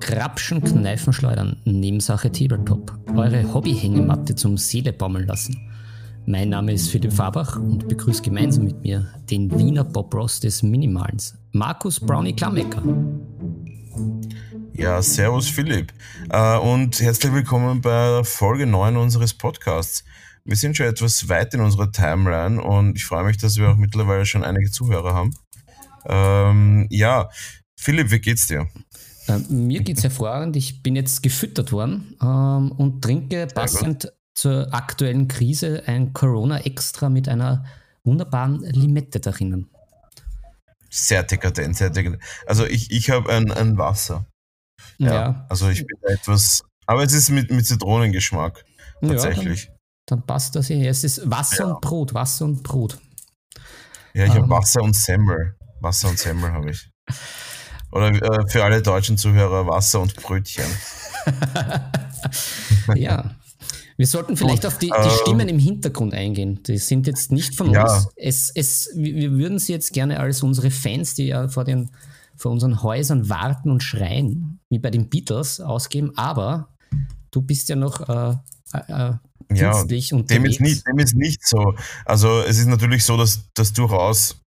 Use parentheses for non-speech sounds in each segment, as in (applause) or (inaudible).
Krapschen, Kneifen, Schleudern, Nebensache Tabletop. Eure Hobbyhängematte zum Seele baumeln lassen. Mein Name ist Philipp Fabach und begrüße gemeinsam mit mir den Wiener Bob Ross des Minimalens, Markus Brownie Klammecker. Ja, servus Philipp äh, und herzlich willkommen bei Folge 9 unseres Podcasts. Wir sind schon etwas weit in unserer Timeline und ich freue mich, dass wir auch mittlerweile schon einige Zuhörer haben. Ähm, ja, Philipp, wie geht's dir? Äh, mir geht's hervorragend. Ich bin jetzt gefüttert worden ähm, und trinke passend zur aktuellen Krise ein Corona Extra mit einer wunderbaren Limette darin. Sehr dekadent, sehr dekadent. Also ich, ich habe ein, ein Wasser. Ja, ja, Also ich bin etwas, aber es ist mit, mit Zitronengeschmack tatsächlich. Ja, dann, passt das hier. Es ist Wasser ja. und Brot, Wasser und Brot. Ja, ich ähm. habe Wasser und Semmel. Wasser und Semmel habe ich. Oder äh, für alle deutschen Zuhörer Wasser und Brötchen. (laughs) ja. Wir sollten vielleicht Gut, auf die, die ähm, Stimmen im Hintergrund eingehen. Die sind jetzt nicht von ja. uns. Es, es, wir würden sie jetzt gerne als unsere Fans, die ja vor, den, vor unseren Häusern warten und schreien, wie bei den Beatles, ausgeben. Aber du bist ja noch äh, äh, ja, dem ist, nicht, dem ist nicht so. Also es ist natürlich so, dass das durchaus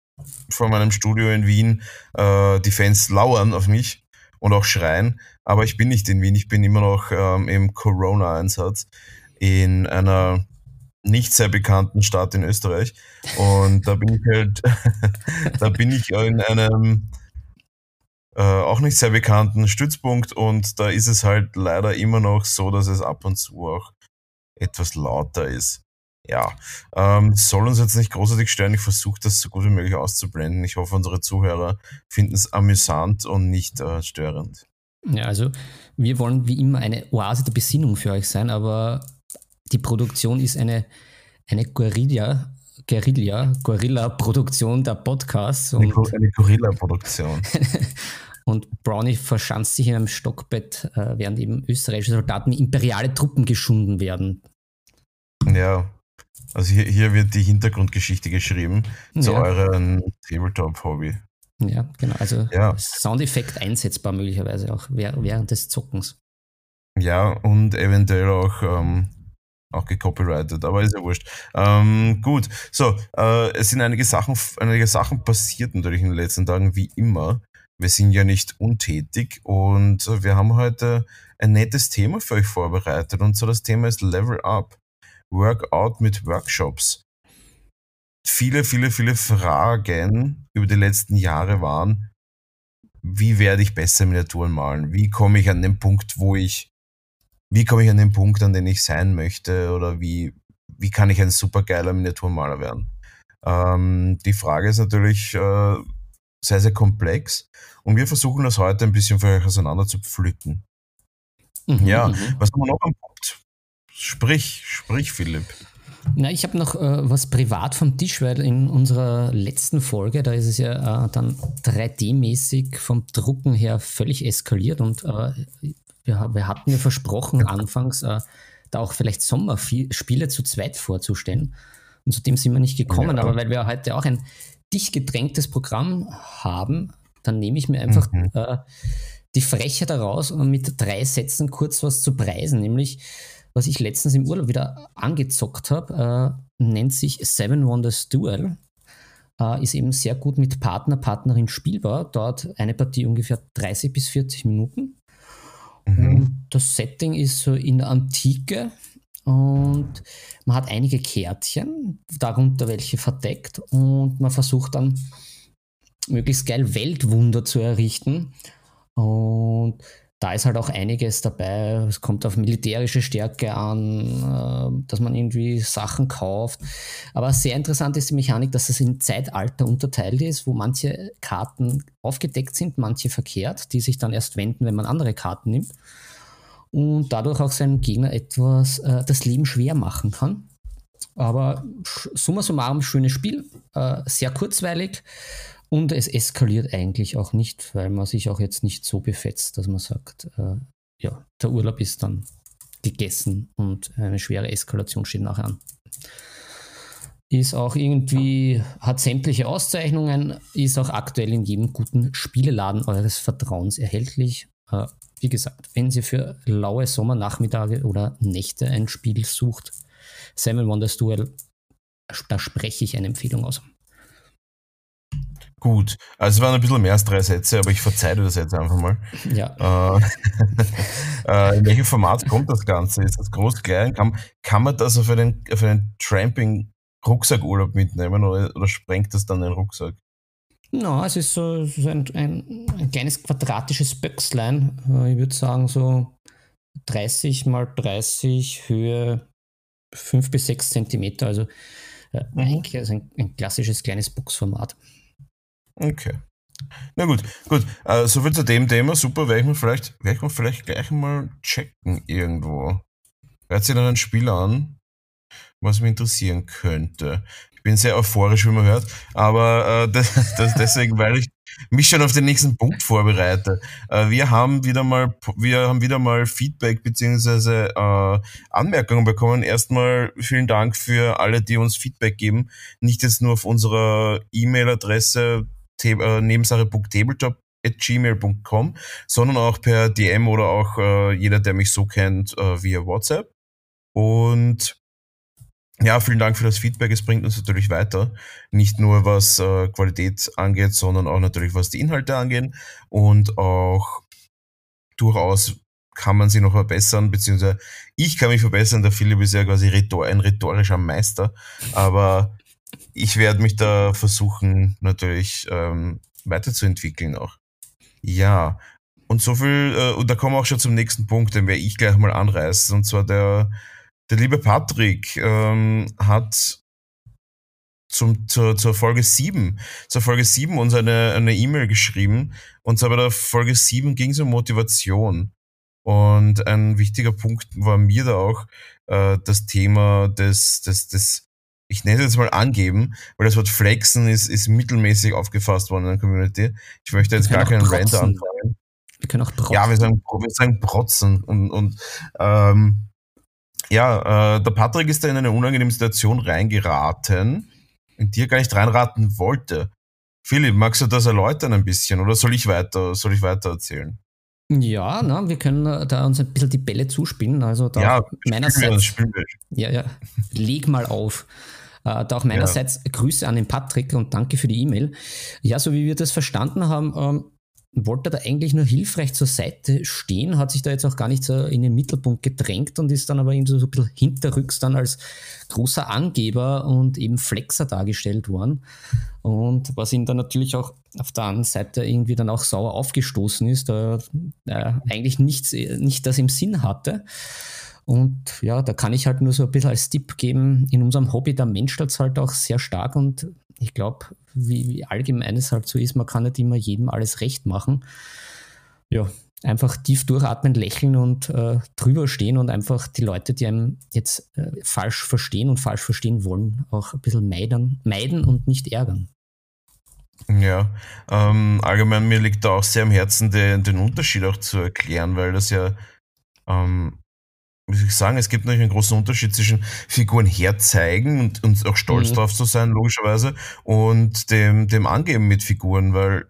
vor meinem Studio in Wien äh, die Fans lauern auf mich und auch schreien. Aber ich bin nicht in Wien, ich bin immer noch ähm, im Corona-Einsatz in einer nicht sehr bekannten Stadt in Österreich. Und da bin ich halt, (laughs) da bin ich in einem äh, auch nicht sehr bekannten Stützpunkt und da ist es halt leider immer noch so, dass es ab und zu auch etwas lauter ist ja, ähm, soll uns jetzt nicht großartig stören. Ich versuche das so gut wie möglich auszublenden. Ich hoffe, unsere Zuhörer finden es amüsant und nicht äh, störend. Ja, also wir wollen wie immer eine Oase der Besinnung für euch sein, aber die Produktion ist eine, eine Guerilla, Guerilla, Guerilla-Produktion der Podcasts. Eine, eine Guerilla-Produktion. (laughs) und Brownie verschanzt sich in einem Stockbett, äh, während eben österreichische Soldaten imperiale Truppen geschunden werden. Ja, also hier, hier wird die Hintergrundgeschichte geschrieben ja. zu eurem Tabletop-Hobby. Ja, genau. Also ja. Soundeffekt einsetzbar möglicherweise auch während des Zockens. Ja, und eventuell auch, ähm, auch gecopyrighted, aber ist ja wurscht. Ähm, gut, so, äh, es sind einige Sachen, einige Sachen passiert natürlich in den letzten Tagen, wie immer. Wir sind ja nicht untätig und wir haben heute ein nettes Thema für euch vorbereitet und so das Thema ist Level Up. Workout mit Workshops. Viele, viele, viele Fragen über die letzten Jahre waren, wie werde ich besser Miniaturen malen? Wie komme ich an den Punkt, wo ich, wie komme ich an den Punkt, an den ich sein möchte? Oder wie, wie kann ich ein supergeiler Miniaturmaler werden? Ähm, die Frage ist natürlich äh, sehr, sehr komplex und wir versuchen das heute ein bisschen für euch auseinander zu pflücken. Mhm, ja, mhm. was haben wir noch am Punkt? Sprich, sprich, Philipp. Na, ich habe noch äh, was privat vom Tisch, weil in unserer letzten Folge, da ist es ja äh, dann 3D-mäßig vom Drucken her völlig eskaliert und äh, wir, wir, hatten ja versprochen, anfangs äh, da auch vielleicht Sommerspiele zu zweit vorzustellen. Und zu dem sind wir nicht gekommen, ja. aber weil wir heute auch ein dicht gedrängtes Programm haben, dann nehme ich mir einfach mhm. Äh, die Frechheit daraus, um mit drei Sätzen kurz was zu preisen, nämlich was ich letztens im Urlaub wieder angezockt habe, äh, nennt sich Seven Wonders Duel. Äh, ist eben sehr gut mit Partner, Partnerin spielbar. Dort eine Partie ungefähr 30 bis 40 Minuten. Mhm. das Setting ist so in der Antike und man hat einige Kärtchen, darunter welche verdeckt und man versucht dann möglichst geil Weltwunder zu errichten. Und da ist halt auch einiges dabei. Es kommt auf militärische Stärke an, äh, dass man irgendwie Sachen kauft. Aber sehr interessant ist die Mechanik, dass es in Zeitalter unterteilt ist, wo manche Karten aufgedeckt sind, manche verkehrt, die sich dann erst wenden, wenn man andere Karten nimmt. Und dadurch auch seinem Gegner etwas äh, das Leben schwer machen kann. Aber summa summarum, schönes Spiel, äh, sehr kurzweilig und es eskaliert eigentlich auch nicht, weil man sich auch jetzt nicht so befetzt, dass man sagt, äh, ja, der Urlaub ist dann gegessen und eine schwere Eskalation steht nachher an. ist auch irgendwie, hat sämtliche Auszeichnungen, ist auch aktuell in jedem guten Spieleladen eures Vertrauens erhältlich. Äh, wie gesagt, wenn Sie für laue Sommernachmittage oder Nächte ein Spiel sucht, Seven Wonders Duel, da spreche ich eine Empfehlung aus. Gut, also es waren ein bisschen mehr als drei Sätze, aber ich verzeihe das jetzt einfach mal. Ja. Äh, (laughs) äh, in welchem Format kommt das Ganze? Ist das groß, klein? Kann, kann man das auf einen, auf einen Tramping-Rucksackurlaub mitnehmen oder, oder sprengt das dann den Rucksack? No, es ist so, so ein, ein, ein, kleines quadratisches Böckslein. Äh, ich würde sagen so 30 mal 30 Höhe 5 bis 6 Zentimeter. Also, äh, mhm. also ein, ein, klassisches kleines Boxformat. Okay. Na gut, gut. Äh, soviel zu dem Thema. Super, werde ich mir vielleicht, werde ich mir vielleicht gleich mal checken irgendwo. Hört sich dann ein Spiel an, was mich interessieren könnte. Ich bin sehr euphorisch, wie man hört, aber äh, (laughs) das, das deswegen, weil ich mich schon auf den nächsten Punkt vorbereite. Äh, wir haben wieder mal, wir haben wieder mal Feedback beziehungsweise äh, Anmerkungen bekommen. Erstmal vielen Dank für alle, die uns Feedback geben. Nicht jetzt nur auf unserer E-Mail-Adresse äh, nebensache.tabletop.gmail.com, sondern auch per DM oder auch äh, jeder, der mich so kennt, äh, via WhatsApp. Und ja, vielen Dank für das Feedback. Es bringt uns natürlich weiter. Nicht nur was äh, Qualität angeht, sondern auch natürlich was die Inhalte angeht. Und auch durchaus kann man sie noch verbessern, beziehungsweise ich kann mich verbessern. Der Philipp ist ja quasi rhetor ein rhetorischer Meister. Aber ich werde mich da versuchen, natürlich ähm, weiterzuentwickeln auch. Ja, und so viel, äh, und da kommen wir auch schon zum nächsten Punkt, den werde ich gleich mal anreißen. Und zwar der der liebe Patrick ähm, hat zum, zur, zur Folge 7, zur Folge 7 uns eine eine E-Mail geschrieben. Und zwar bei der Folge 7 ging es um Motivation. Und ein wichtiger Punkt war mir da auch äh, das Thema des, des, des, ich nenne es jetzt mal angeben, weil das Wort flexen ist, ist mittelmäßig aufgefasst worden in der Community. Ich möchte jetzt gar keinen Rant anfangen. Wir können auch protzen. Ja, wir sagen, wir sagen protzen und, und ähm, ja, äh, der Patrick ist da in eine unangenehme Situation reingeraten, in die er gar nicht reinraten wollte. Philipp, magst du das erläutern ein bisschen oder soll ich weiter, soll ich weiter erzählen? Ja, na, wir können da uns ein bisschen die Bälle zuspielen. Also da ja, meinerseits. Spielen wir, Ja, ja, leg mal auf. Äh, da auch meinerseits ja. Grüße an den Patrick und danke für die E-Mail. Ja, so wie wir das verstanden haben, ähm, wollte da eigentlich nur hilfreich zur Seite stehen, hat sich da jetzt auch gar nicht so in den Mittelpunkt gedrängt und ist dann aber eben so ein bisschen hinterrücks dann als großer Angeber und eben Flexer dargestellt worden. Und was ihm dann natürlich auch auf der anderen Seite irgendwie dann auch sauer aufgestoßen ist, da er eigentlich nichts, nicht das im Sinn hatte. Und ja, da kann ich halt nur so ein bisschen als Tipp geben, in unserem Hobby, da menschelt es halt auch sehr stark und ich glaube, wie, wie allgemein es halt so ist, man kann nicht immer jedem alles recht machen. Ja, einfach tief durchatmen, lächeln und äh, drüber stehen und einfach die Leute, die einem jetzt äh, falsch verstehen und falsch verstehen wollen, auch ein bisschen meiden, meiden und nicht ärgern. Ja, ähm, allgemein mir liegt da auch sehr am Herzen, den, den Unterschied auch zu erklären, weil das ja ähm, soll ich sagen, es gibt natürlich einen großen Unterschied zwischen Figuren herzeigen und, und auch stolz mhm. drauf zu sein, logischerweise, und dem, dem Angeben mit Figuren, weil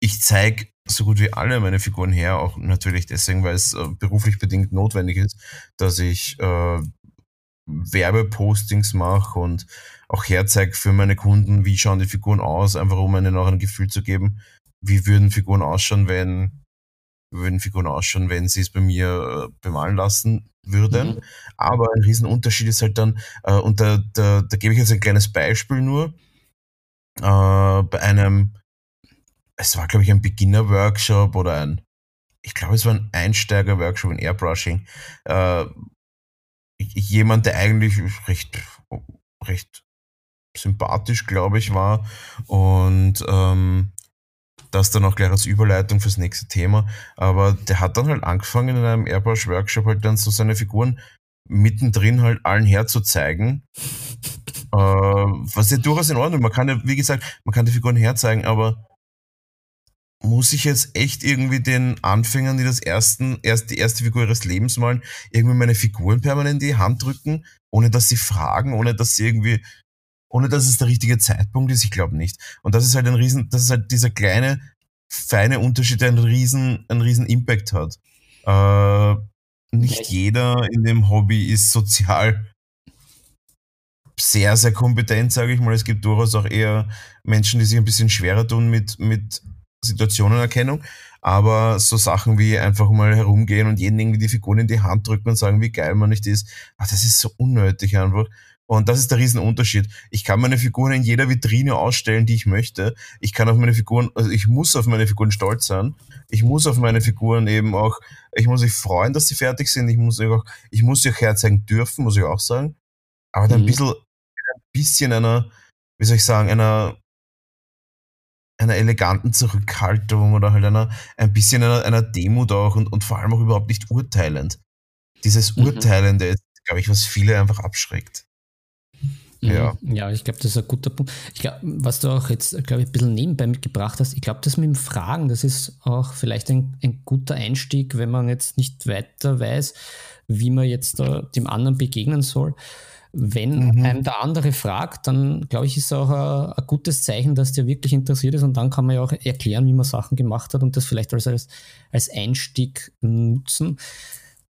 ich zeige so gut wie alle meine Figuren her, auch natürlich deswegen, weil es äh, beruflich bedingt notwendig ist, dass ich äh, Werbepostings mache und auch herzeige für meine Kunden, wie schauen die Figuren aus, einfach um ihnen auch ein Gefühl zu geben, wie würden Figuren ausschauen, wenn würden Figuren ausschauen, wenn sie es bei mir äh, bemalen lassen würden. Mhm. Aber ein Riesenunterschied ist halt dann, äh, und da, da, da gebe ich jetzt ein kleines Beispiel nur, äh, bei einem, es war glaube ich ein Beginner-Workshop oder ein, ich glaube es war ein Einsteiger-Workshop in Airbrushing, äh, jemand, der eigentlich recht, recht sympathisch, glaube ich, war und ähm, das dann auch gleich als Überleitung fürs nächste Thema. Aber der hat dann halt angefangen in einem Airbrush-Workshop halt dann so seine Figuren mittendrin halt allen herzuzeigen. äh, was ja durchaus in Ordnung. Man kann ja, wie gesagt, man kann die Figuren herzeigen, aber muss ich jetzt echt irgendwie den Anfängern, die das ersten, erst die erste Figur ihres Lebens malen, irgendwie meine Figuren permanent in die Hand drücken, ohne dass sie fragen, ohne dass sie irgendwie, ohne dass es der richtige Zeitpunkt ist? Ich glaube nicht. Und das ist halt ein riesen, das ist halt dieser kleine, feine Unterschied, der einen riesen, einen riesen Impact hat. Äh, nicht jeder in dem Hobby ist sozial sehr, sehr kompetent, sage ich mal. Es gibt durchaus auch eher Menschen, die sich ein bisschen schwerer tun mit, mit Situationenerkennung. Aber so Sachen wie einfach mal herumgehen und jeden irgendwie die Figuren in die Hand drücken und sagen, wie geil man nicht ist, ach, das ist so unnötig einfach. Und das ist der Riesenunterschied. Ich kann meine Figuren in jeder Vitrine ausstellen, die ich möchte. Ich kann auf meine Figuren, also ich muss auf meine Figuren stolz sein. Ich muss auf meine Figuren eben auch, ich muss mich freuen, dass sie fertig sind. Ich muss auch, ich muss sie auch herzeigen dürfen, muss ich auch sagen. Aber dann mhm. ein bisschen, ein bisschen einer, wie soll ich sagen, einer, einer eleganten Zurückhaltung oder halt einer, ein bisschen einer, einer Demut auch und, und vor allem auch überhaupt nicht urteilend. Dieses mhm. Urteilende ist, glaube ich, was viele einfach abschreckt. Ja. ja, ich glaube, das ist ein guter Punkt. Ich glaube, was du auch jetzt, glaube ich, ein bisschen nebenbei mitgebracht hast, ich glaube, das mit dem Fragen, das ist auch vielleicht ein, ein guter Einstieg, wenn man jetzt nicht weiter weiß, wie man jetzt dem anderen begegnen soll. Wenn mhm. einem der andere fragt, dann glaube ich, ist auch ein, ein, gutes Zeichen, dass der wirklich interessiert ist und dann kann man ja auch erklären, wie man Sachen gemacht hat und das vielleicht als, als, als Einstieg nutzen,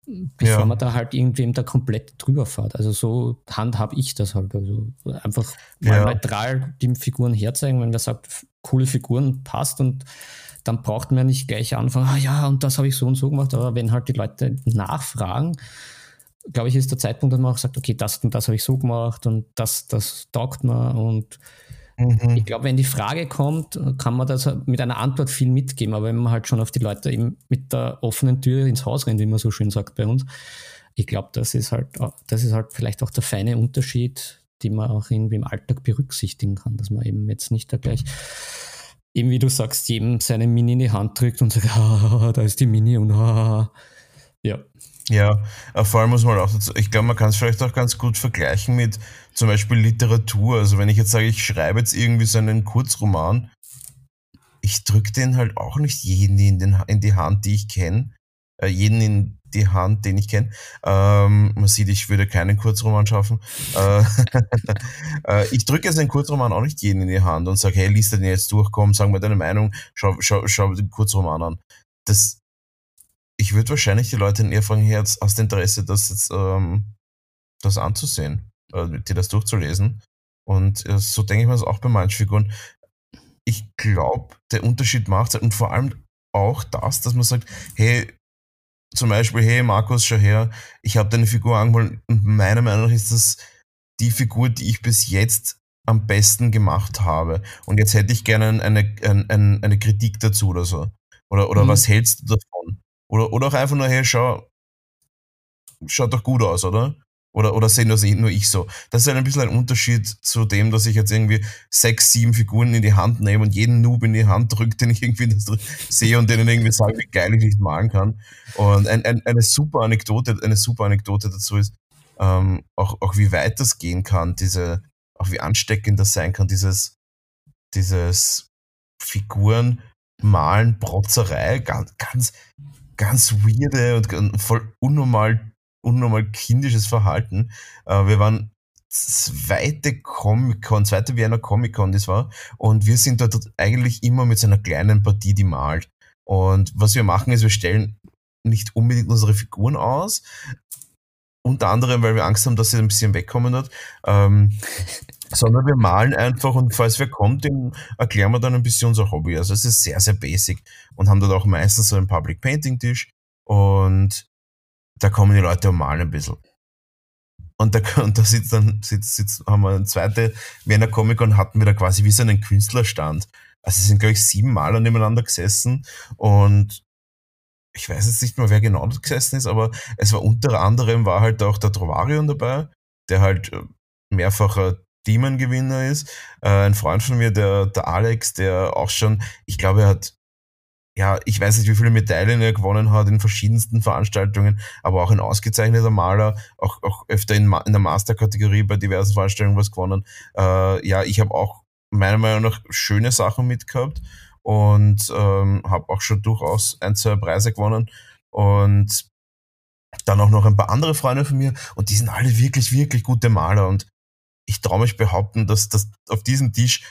bevor ja. man da halt irgendwem da komplett drüber fährt. Also so handhabe ich das halt. Also einfach mal ja. neutral die Figuren herzeigen, wenn wer sagt, coole Figuren passt und dann braucht man ja nicht gleich anfangen, ah ja, und das habe ich so und so gemacht, aber wenn halt die Leute nachfragen, glaube ich, ist der Zeitpunkt, dass man auch sagt, okay, das und das habe ich so gemacht und das, das taugt mir. Und mhm. ich glaube, wenn die Frage kommt, kann man das mit einer Antwort viel mitgeben. Aber wenn man halt schon auf die Leute eben mit der offenen Tür ins Haus rennt, wie man so schön sagt bei uns, ich glaube, das ist halt, das ist halt vielleicht auch der feine Unterschied, den man auch irgendwie im Alltag berücksichtigen kann, dass man eben jetzt nicht da gleich eben wie du sagst, jedem seine Mini in die Hand drückt und sagt, (laughs) ah, da ist die Mini und ah, (laughs) ja. Ja, vor allem muss man auch dazu, ich glaube, man kann es vielleicht auch ganz gut vergleichen mit zum Beispiel Literatur. Also wenn ich jetzt sage, ich schreibe jetzt irgendwie so einen Kurzroman, ich drücke den halt auch nicht jeden in, den, in die Hand, die ich kenne, äh, jeden in die Hand, den ich kenne. Ähm, man sieht, ich würde keinen Kurzroman schaffen. Äh, (laughs) äh, ich drücke jetzt einen Kurzroman auch nicht jeden in die Hand und sage, hey, liest den jetzt durch, komm, sag mir deine Meinung, schau, schau, schau den Kurzroman an. Das, ich würde wahrscheinlich die Leute eher fragen, jetzt aus Interesse, das jetzt ähm, das anzusehen, äh, dir das durchzulesen. Und äh, so denke ich mir das auch bei manchen Figuren. Ich glaube, der Unterschied macht und vor allem auch das, dass man sagt, hey, zum Beispiel, hey Markus, schau her, ich habe deine Figur angemalt und meiner Meinung nach ist das die Figur, die ich bis jetzt am besten gemacht habe. Und jetzt hätte ich gerne eine, eine, eine Kritik dazu oder so. Oder, oder mhm. was hältst du davon? Oder, oder auch einfach nur, hey, schau, schaut doch gut aus, oder? Oder, oder sehen das nur ich so? Das ist halt ein bisschen ein Unterschied zu dem, dass ich jetzt irgendwie sechs, sieben Figuren in die Hand nehme und jeden Noob in die Hand drücke, den ich irgendwie sehe und denen irgendwie sage, wie geil ich nicht malen kann. Und ein, ein, eine super Anekdote, eine super Anekdote dazu ist, ähm, auch, auch wie weit das gehen kann, diese, auch wie ansteckend das sein kann, dieses, dieses Figuren malen, Protzerei, ganz, ganz, ganz weirde und voll unnormal unnormal kindisches Verhalten. Äh, wir waren zweite Comic-Con, zweite Wiener Comic-Con, das war. Und wir sind dort eigentlich immer mit so einer kleinen Partie, die malt. Und was wir machen, ist, wir stellen nicht unbedingt unsere Figuren aus. Unter anderem, weil wir Angst haben, dass sie ein bisschen wegkommen wird. Ähm, (laughs) sondern wir malen einfach und falls wer kommt, dem erklären wir dann ein bisschen unser Hobby. Also es ist sehr, sehr basic und haben dort auch meistens so einen Public Painting Tisch und da kommen die Leute und malen ein bisschen. Und da, (laughs) und da sitzt dann, sitzt, sitzt, haben wir eine zweite Wiener Comic und hatten wir da quasi wie so einen Künstlerstand. Also sind, glaube ich, sieben Maler nebeneinander gesessen und ich weiß jetzt nicht mehr, wer genau dort gesessen ist, aber es war unter anderem war halt auch der Trovarion dabei, der halt äh, mehrfacher Demon-Gewinner ist. Äh, ein Freund von mir, der, der Alex, der auch schon, ich glaube, er hat ja, ich weiß nicht, wie viele Medaillen er gewonnen hat in verschiedensten Veranstaltungen, aber auch ein ausgezeichneter Maler, auch, auch öfter in, in der Master-Kategorie bei diversen Veranstaltungen was gewonnen. Äh, ja, ich habe auch meiner Meinung nach schöne Sachen mitgehabt und ähm, habe auch schon durchaus ein, zwei Preise gewonnen und dann auch noch ein paar andere Freunde von mir und die sind alle wirklich, wirklich gute Maler und ich traue mich behaupten, dass, dass auf diesem Tisch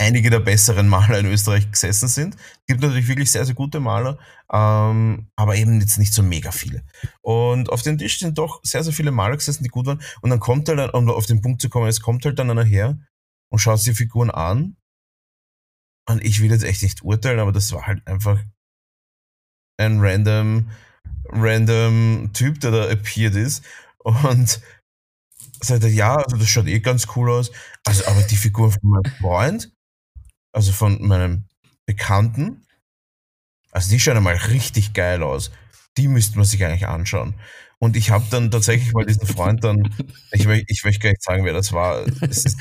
einige der besseren Maler in Österreich gesessen sind. Es gibt natürlich wirklich sehr, sehr gute Maler, ähm, aber eben jetzt nicht so mega viele. Und auf dem Tisch sind doch sehr, sehr viele Maler gesessen, die gut waren. Und dann kommt halt, um auf den Punkt zu kommen, es kommt halt dann einer her und schaut sich die Figuren an. Und ich will jetzt echt nicht urteilen, aber das war halt einfach ein random, random Typ, der da appeared ist. Und sagt ja, also das schaut eh ganz cool aus. Also, aber die Figur von meinem Freund, also von meinem Bekannten, also die schauen einmal richtig geil aus. Die müsste man sich eigentlich anschauen. Und ich habe dann tatsächlich mal diesen Freund dann, (laughs) ich, ich möchte gar nicht sagen, wer das war. Es ist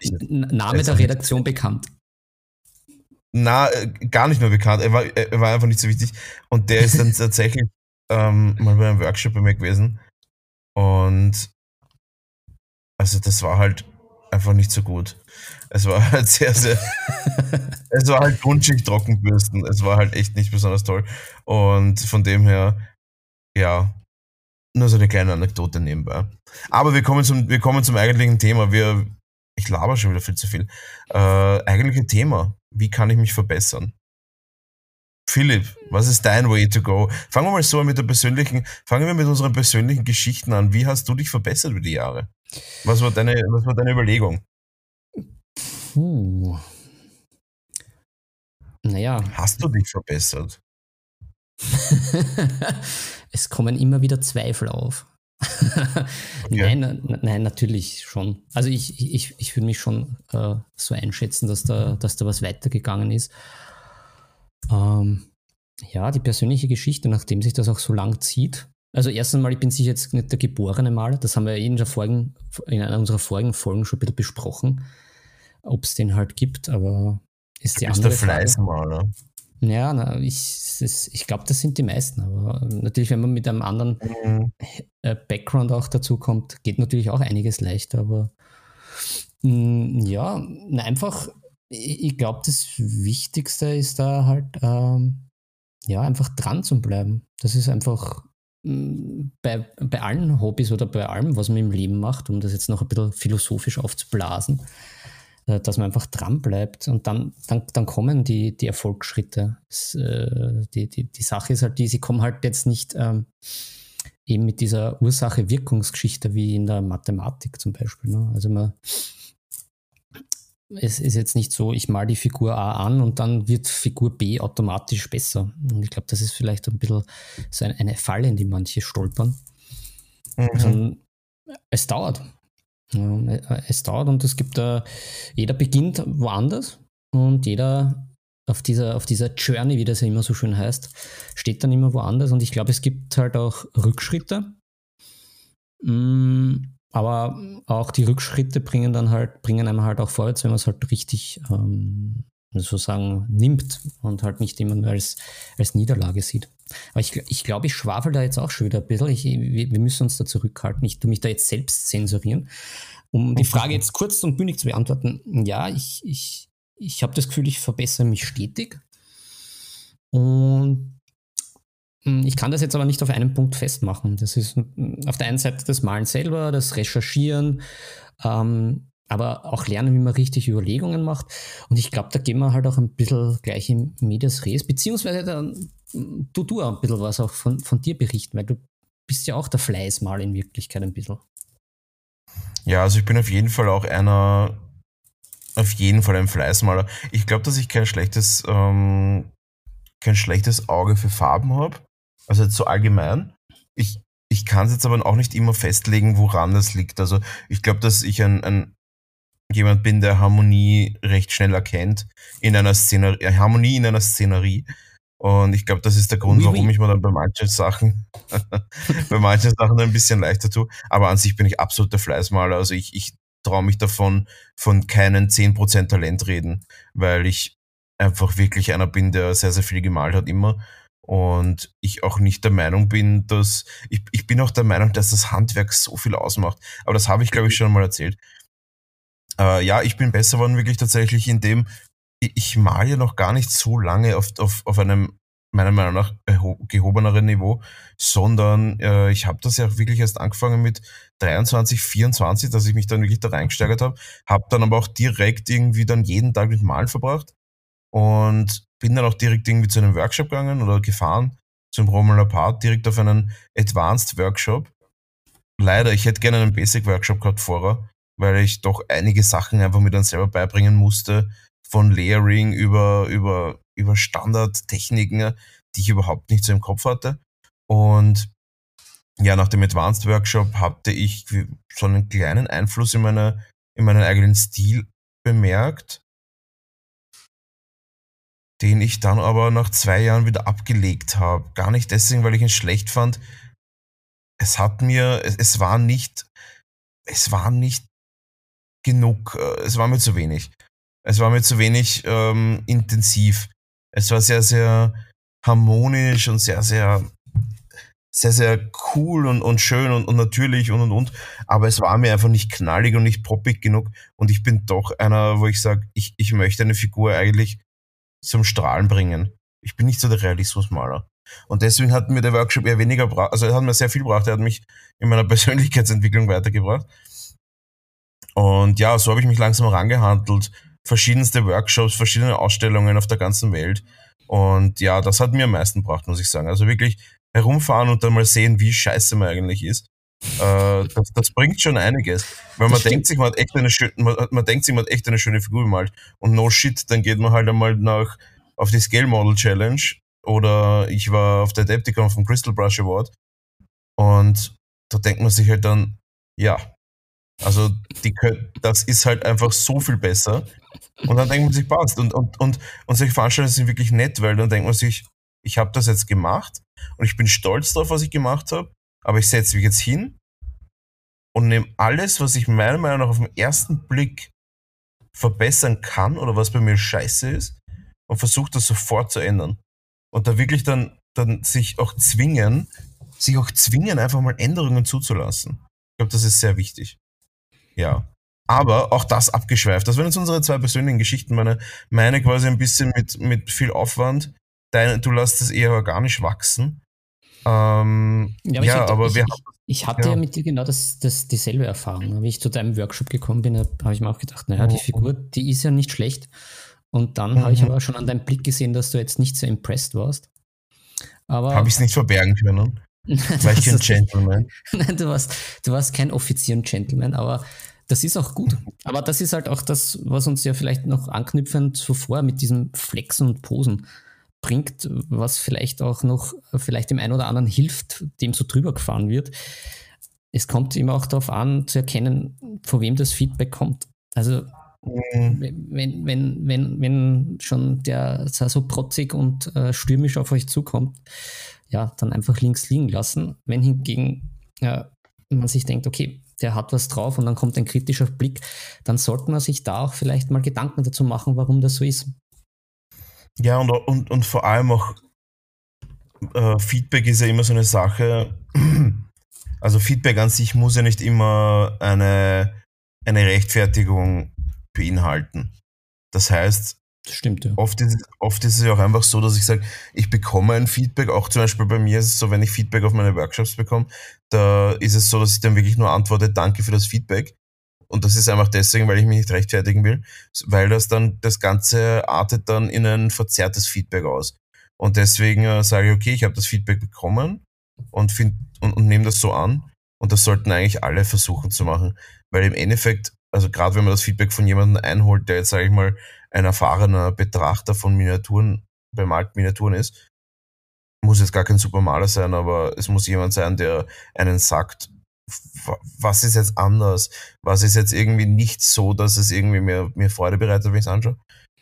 nicht, Name der Redaktion bekannt. Na, äh, gar nicht mehr bekannt. Er war, er war einfach nicht so wichtig. Und der ist dann (laughs) tatsächlich ähm, mal bei einem Workshop bei mir gewesen. Und also das war halt einfach nicht so gut. Es war halt sehr, sehr. (laughs) es war halt Grundschicht Trockenbürsten. Es war halt echt nicht besonders toll. Und von dem her, ja, nur so eine kleine Anekdote nebenbei. Aber wir kommen zum, wir kommen zum eigentlichen Thema. Wir, ich laber schon wieder viel zu viel. Äh, eigentliche Thema. Wie kann ich mich verbessern? Philipp, was ist dein Way to go? Fangen wir mal so mit der persönlichen, fangen wir mit unseren persönlichen Geschichten an. Wie hast du dich verbessert über die Jahre? Was war deine, was war deine Überlegung? Puh. Naja. Hast du dich verbessert? (laughs) es kommen immer wieder Zweifel auf. (laughs) okay. nein, nein, natürlich schon. Also ich, ich, ich würde mich schon äh, so einschätzen, dass da, dass da was weitergegangen ist. Ähm, ja, die persönliche Geschichte, nachdem sich das auch so lang zieht. Also erst einmal, ich bin sicher jetzt nicht der geborene Maler, das haben wir in, der vorigen, in einer unserer vorigen Folgen schon ein bisschen besprochen, ob es den halt gibt, aber ist die du bist andere der Fleißmaler. Ja, na, ich, ich glaube, das sind die meisten. Aber natürlich, wenn man mit einem anderen mhm. Äh, Background auch dazu kommt, geht natürlich auch einiges leichter. Aber mh, mm, ja, na, einfach, ich, glaube, das Wichtigste ist da halt, ähm, ja, einfach dran zu bleiben. Das ist einfach mh, mm, bei, bei allen Hobbys oder bei allem, was man im Leben macht, um das jetzt noch ein bisschen philosophisch aufzublasen dass man einfach dran bleibt und dann, dann, dann kommen die, die Erfolgsschritte. Das, äh, die, die, die Sache ist halt die, sie kommen halt jetzt nicht ähm, eben mit dieser Ursache-Wirkungsgeschichte wie in der Mathematik zum Beispiel. Ne? Also man, es ist jetzt nicht so, ich mal die Figur A an und dann wird Figur B automatisch besser. Und ich glaube, das ist vielleicht ein bisschen so eine Falle, in die manche stolpern. Mhm. Also, es dauert. Es dauert und es gibt da, jeder beginnt woanders und jeder auf dieser, auf dieser Journey, wie das ja immer so schön heißt, steht dann immer woanders und ich glaube, es gibt halt auch Rückschritte. Mm, aber auch die Rückschritte bringen dann halt, bringen einem halt auch vorwärts, wenn man es halt richtig ähm, sozusagen nimmt und halt nicht immer nur als, als Niederlage sieht. Aber ich, ich glaube, ich schwafel da jetzt auch schon wieder ein bisschen. Ich, wir, müssen uns da zurückhalten. Ich tue mich da jetzt selbst zensurieren. Um die Frage jetzt kurz und bündig zu beantworten, ja, ich, ich, ich habe das Gefühl, ich verbessere mich stetig. Und hm, ich kann das jetzt aber nicht auf einen Punkt festmachen. Das ist hm, auf der einen Seite das Malen selber, das Recherchieren, ähm, aber auch lernen, wie man richtig Überlegungen macht. Und ich glaube, da gehen wir halt auch ein bisschen gleich im Medias Res, beziehungsweise dann du, du ein bisschen was auch von, von dir berichten, weil du bist ja auch der Fleißmal in Wirklichkeit ein bisschen. Ja, also ich bin auf jeden Fall auch einer, auf jeden Fall ein Fleißmaler. Ich glaube, dass ich kein schlechtes, ähm, kein schlechtes Auge für Farben habe. Also jetzt so allgemein. Ich, ich kann es jetzt aber auch nicht immer festlegen, woran das liegt. Also ich glaube, dass ich ein, ein jemand bin, der Harmonie recht schnell erkennt in einer Szenerie, äh, Harmonie in einer Szenerie. Und ich glaube, das ist der Grund, oui, warum oui. ich mir dann bei manchen Sachen, (laughs) bei manchen Sachen ein bisschen leichter tue. Aber an sich bin ich absoluter Fleißmaler. Also ich, ich traue mich davon, von keinen 10% Talent reden, weil ich einfach wirklich einer bin, der sehr, sehr viel gemalt hat immer. Und ich auch nicht der Meinung bin, dass, ich, ich bin auch der Meinung, dass das Handwerk so viel ausmacht. Aber das habe ich, glaube ich, schon mal erzählt. Äh, ja, ich bin besser geworden wirklich tatsächlich in dem, ich mal ja noch gar nicht so lange auf, auf, auf einem meiner Meinung nach gehobeneren Niveau, sondern äh, ich habe das ja wirklich erst angefangen mit 23, 24, dass ich mich dann wirklich da reingesteigert habe, habe dann aber auch direkt irgendwie dann jeden Tag mit Malen verbracht und bin dann auch direkt irgendwie zu einem Workshop gegangen oder gefahren zum Romulan Part, direkt auf einen Advanced Workshop. Leider, ich hätte gerne einen Basic Workshop gehabt vorher, weil ich doch einige Sachen einfach mir dann selber beibringen musste, von Layering über, über, über Standardtechniken, die ich überhaupt nicht so im Kopf hatte. Und ja, nach dem Advanced Workshop hatte ich so einen kleinen Einfluss in, meine, in meinen eigenen Stil bemerkt, den ich dann aber nach zwei Jahren wieder abgelegt habe. Gar nicht deswegen, weil ich ihn schlecht fand. Es hat mir, es, es war nicht, es war nicht genug, äh, es war mir zu wenig. Es war mir zu wenig ähm, intensiv. Es war sehr, sehr harmonisch und sehr, sehr, sehr, sehr cool und, und schön und, und natürlich und und und. Aber es war mir einfach nicht knallig und nicht poppig genug. Und ich bin doch einer, wo ich sage, ich, ich möchte eine Figur eigentlich zum Strahlen bringen. Ich bin nicht so der Realismusmaler. Und deswegen hat mir der Workshop eher weniger also er hat mir sehr viel gebracht, er hat mich in meiner (laughs) Persönlichkeitsentwicklung weitergebracht. Und ja, so habe ich mich langsam rangehandelt verschiedenste Workshops, verschiedene Ausstellungen auf der ganzen Welt. Und ja, das hat mir am meisten gebracht, muss ich sagen. Also wirklich herumfahren und dann mal sehen, wie scheiße man eigentlich ist. Äh, das, das, bringt schon einiges. Weil man denkt sich, man hat echt eine schöne, man, man, denkt sich, man hat echt eine schöne Figur gemalt. Und no shit, dann geht man halt einmal nach, auf die Scale Model Challenge. Oder ich war auf der Adepticon vom Crystal Brush Award. Und da denkt man sich halt dann, ja, also die können, das ist halt einfach so viel besser. Und dann denkt man sich, passt. Und, und, und, und solche Veranstaltungen sind wirklich nett, weil dann denkt man sich, ich habe das jetzt gemacht und ich bin stolz darauf, was ich gemacht habe, aber ich setze mich jetzt hin und nehme alles, was ich meiner Meinung nach auf den ersten Blick verbessern kann oder was bei mir scheiße ist und versuche das sofort zu ändern. Und da wirklich dann, dann sich auch zwingen, sich auch zwingen, einfach mal Änderungen zuzulassen. Ich glaube, das ist sehr wichtig. Ja. Aber auch das abgeschweift. Das waren jetzt unsere zwei persönlichen Geschichten. Meine, meine quasi ein bisschen mit, mit viel Aufwand. Deine, du lässt es eher organisch wachsen. Ähm, ja, aber, ja, ich, aber ich, wir ich, ich hatte ja. mit dir genau das, das, dieselbe Erfahrung. Wie ich zu deinem Workshop gekommen bin, habe ich mir auch gedacht, naja, die oh. Figur, die ist ja nicht schlecht. Und dann mhm. habe ich aber schon an deinem Blick gesehen, dass du jetzt nicht so impressed warst. Habe ich es nicht verbergen können? Ich (laughs) kein Gentleman? (laughs) Nein, du warst, du warst kein Offizier und Gentleman, aber das ist auch gut. Aber das ist halt auch das, was uns ja vielleicht noch anknüpfend zuvor mit diesem Flexen und Posen bringt, was vielleicht auch noch vielleicht dem einen oder anderen hilft, dem so drüber gefahren wird. Es kommt immer auch darauf an, zu erkennen, von wem das Feedback kommt. Also mhm. wenn, wenn, wenn, wenn schon der so protzig und äh, stürmisch auf euch zukommt, ja, dann einfach links liegen lassen. Wenn hingegen äh, man sich denkt, okay, der hat was drauf und dann kommt ein kritischer Blick, dann sollte man sich da auch vielleicht mal Gedanken dazu machen, warum das so ist. Ja, und, und, und vor allem auch äh, Feedback ist ja immer so eine Sache. (clears throat) Also Feedback an sich muss ja nicht immer eine, eine Rechtfertigung beinhalten. Das heißt, stimmt, ja. Oft ist, oft ist es ja auch einfach so, dass ich sage, ich bekomme ein Feedback. Auch zum Beispiel bei mir ist es so, wenn ich Feedback auf meine Workshops bekomme, da ist es so, dass ich dann wirklich nur antworte, danke für das Feedback. Und das ist einfach deswegen, weil ich mich nicht rechtfertigen will, weil das dann, das Ganze artet dann in ein verzerrtes Feedback aus. Und deswegen äh, sage ich, okay, ich habe das Feedback bekommen und, find, und, und nehme das so an. Und das sollten eigentlich alle versuchen zu machen. Weil im Endeffekt, also gerade wenn man das Feedback von jemandem einholt, der jetzt, sage ich mal, ein erfahrener Betrachter von Miniaturen, bemalten Miniaturen ist. Muss jetzt gar kein Supermaler sein, aber es muss jemand sein, der einen sagt, was ist jetzt anders? Was ist jetzt irgendwie nicht so, dass es irgendwie mir, mir Freude bereitet, wenn ich es anschaue?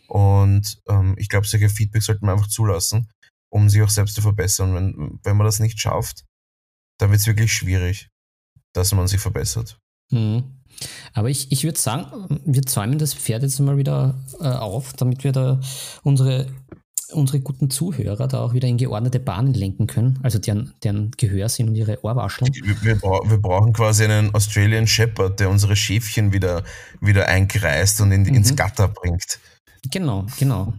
Und ähm, ich glaube, solche Feedback sollten wir einfach zulassen, um sich auch selbst zu verbessern. Wenn, wenn man das nicht schafft, dann wird es wirklich schwierig, dass man sich verbessert. Mhm. Aber ich, ich würde sagen, wir zäumen das Pferd jetzt mal wieder äh, auf, damit wir da unsere, unsere guten Zuhörer da auch wieder in geordnete Bahnen lenken können, also deren, deren Gehör sind und ihre Ohrwascheln. Wir, wir, wir, brauchen quasi einen Australian Shepherd, der unsere Schäfchen wieder, wieder einkreist und in, mhm. ins Gatter bringt. Genau, genau.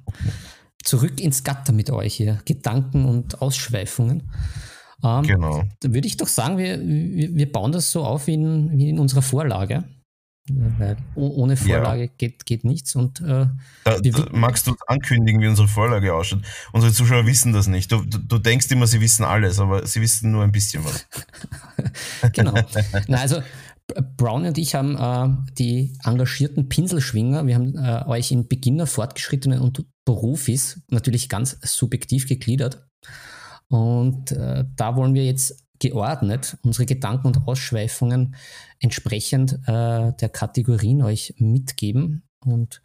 Zurück ins Gatter mit euch hier. Gedanken und Ausschweifungen. Ähm, genau. Da würde ich doch sagen, wir, wir, bauen das so auf wie in, wie in unserer Vorlage. Weil ohne Vorlage ja. geht, geht nichts. Und, äh, da, da magst du ankündigen, wie unsere Vorlage ausschaut? Unsere Zuschauer wissen das nicht. Du, du, du denkst immer, sie wissen alles, aber sie wissen nur ein bisschen was. (laughs) genau. Na, also Brown und ich haben äh, die engagierten Pinselschwinger. Wir haben äh, euch in Beginner, Fortgeschrittenen und Profis natürlich ganz subjektiv gegliedert. Und äh, da wollen wir jetzt geordnet unsere Gedanken und Ausschweifungen entsprechend äh, der Kategorien euch mitgeben. Und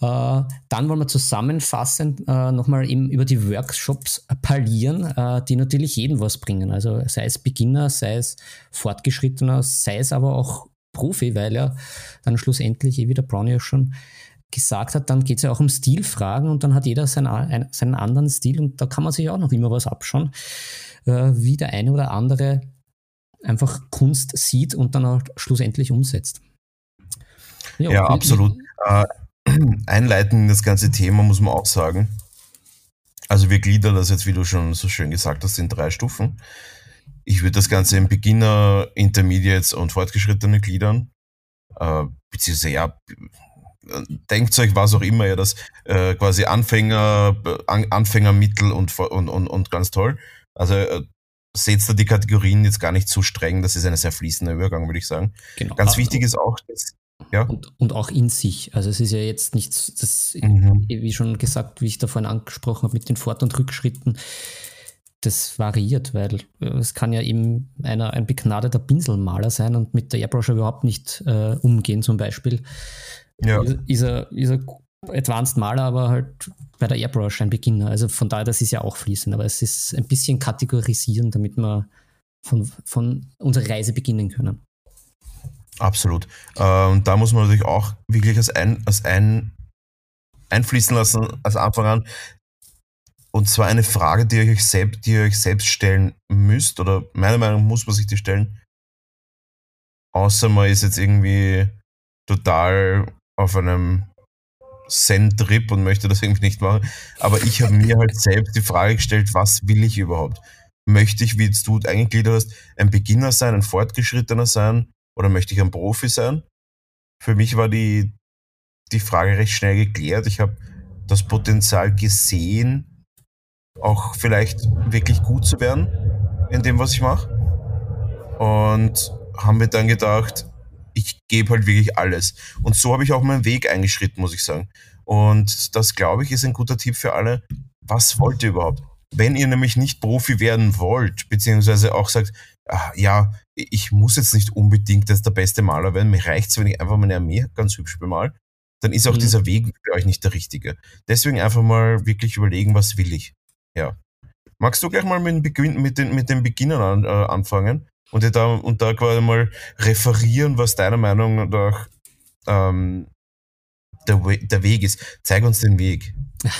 äh, dann wollen wir zusammenfassend äh, nochmal eben über die Workshops parlieren, äh, die natürlich jedem was bringen. Also sei es Beginner, sei es Fortgeschrittener, sei es aber auch Profi, weil ja dann schlussendlich, eh wie der Brownie ja schon gesagt hat, dann geht es ja auch um Stilfragen und dann hat jeder seinen, seinen anderen Stil und da kann man sich auch noch immer was abschauen, äh, wie der eine oder andere einfach Kunst sieht und dann auch schlussendlich umsetzt. Ja, ja absolut. Äh, (clears throat) einleiten in das ganze Thema muss man auch sagen. Also wir gliedern das jetzt, wie du schon so schön gesagt hast, in drei Stufen. Ich würde das Ganze in Beginner, Intermediates und Fortgeschrittene gliedern. Äh, beziehungsweise ja, denkt euch was auch immer, ja, das äh, quasi Anfänger, An Anfänger, Mittel und, und, und, und ganz toll. Also äh, seht da die Kategorien jetzt gar nicht zu streng, das ist ein sehr fließender Übergang, würde ich sagen. Genau. Ganz ah, wichtig ist auch, dass, ja. Und, und, auch in sich. Also es ist ja jetzt nichts, das, mhm. wie schon gesagt, wie ich da vorhin angesprochen habe, mit den Fort- und Rückschritten, das variiert, weil äh, es kann ja eben einer ein begnadeter Pinselmaler sein und mit der Airbrush überhaupt nicht äh, umgehen, zum Beispiel. Ja. Ist, er, ist er Advanced Maler, aber halt bei der Airbrush ein Beginner. Also von daher, das ist ja auch fließend, aber es ist ein bisschen kategorisieren, damit wir von, von unserer Reise beginnen können. Absolut. Äh, und da muss man natürlich auch wirklich als ein, als ein einfließen lassen, als Anfang an. Und zwar eine Frage, die ihr euch selbst, die ihr euch selbst stellen müsst, oder meiner Meinung nach muss man sich die stellen. Außer man ist jetzt irgendwie total auf einem Zen-Trip und möchte das irgendwie nicht machen. Aber ich habe mir halt selbst die Frage gestellt, was will ich überhaupt? Möchte ich, wie jetzt du eingegliedert hast, ein Beginner sein, ein Fortgeschrittener sein oder möchte ich ein Profi sein? Für mich war die, die Frage recht schnell geklärt. Ich habe das Potenzial gesehen, auch vielleicht wirklich gut zu werden in dem, was ich mache. Und haben mir dann gedacht, ich gebe halt wirklich alles. Und so habe ich auch meinen Weg eingeschritten, muss ich sagen. Und das, glaube ich, ist ein guter Tipp für alle. Was wollt ihr überhaupt? Wenn ihr nämlich nicht Profi werden wollt, beziehungsweise auch sagt, ach, ja, ich muss jetzt nicht unbedingt jetzt der beste Maler werden, mir reicht es, wenn ich einfach meine Armee ganz hübsch bemal, dann ist auch mhm. dieser Weg für euch nicht der richtige. Deswegen einfach mal wirklich überlegen, was will ich. Ja. Magst du gleich mal mit, mit, den, mit den Beginnern an, äh, anfangen? Und, da, und da quasi mal referieren, was deiner Meinung nach ähm, der, We der Weg ist. Zeig uns den Weg. (laughs)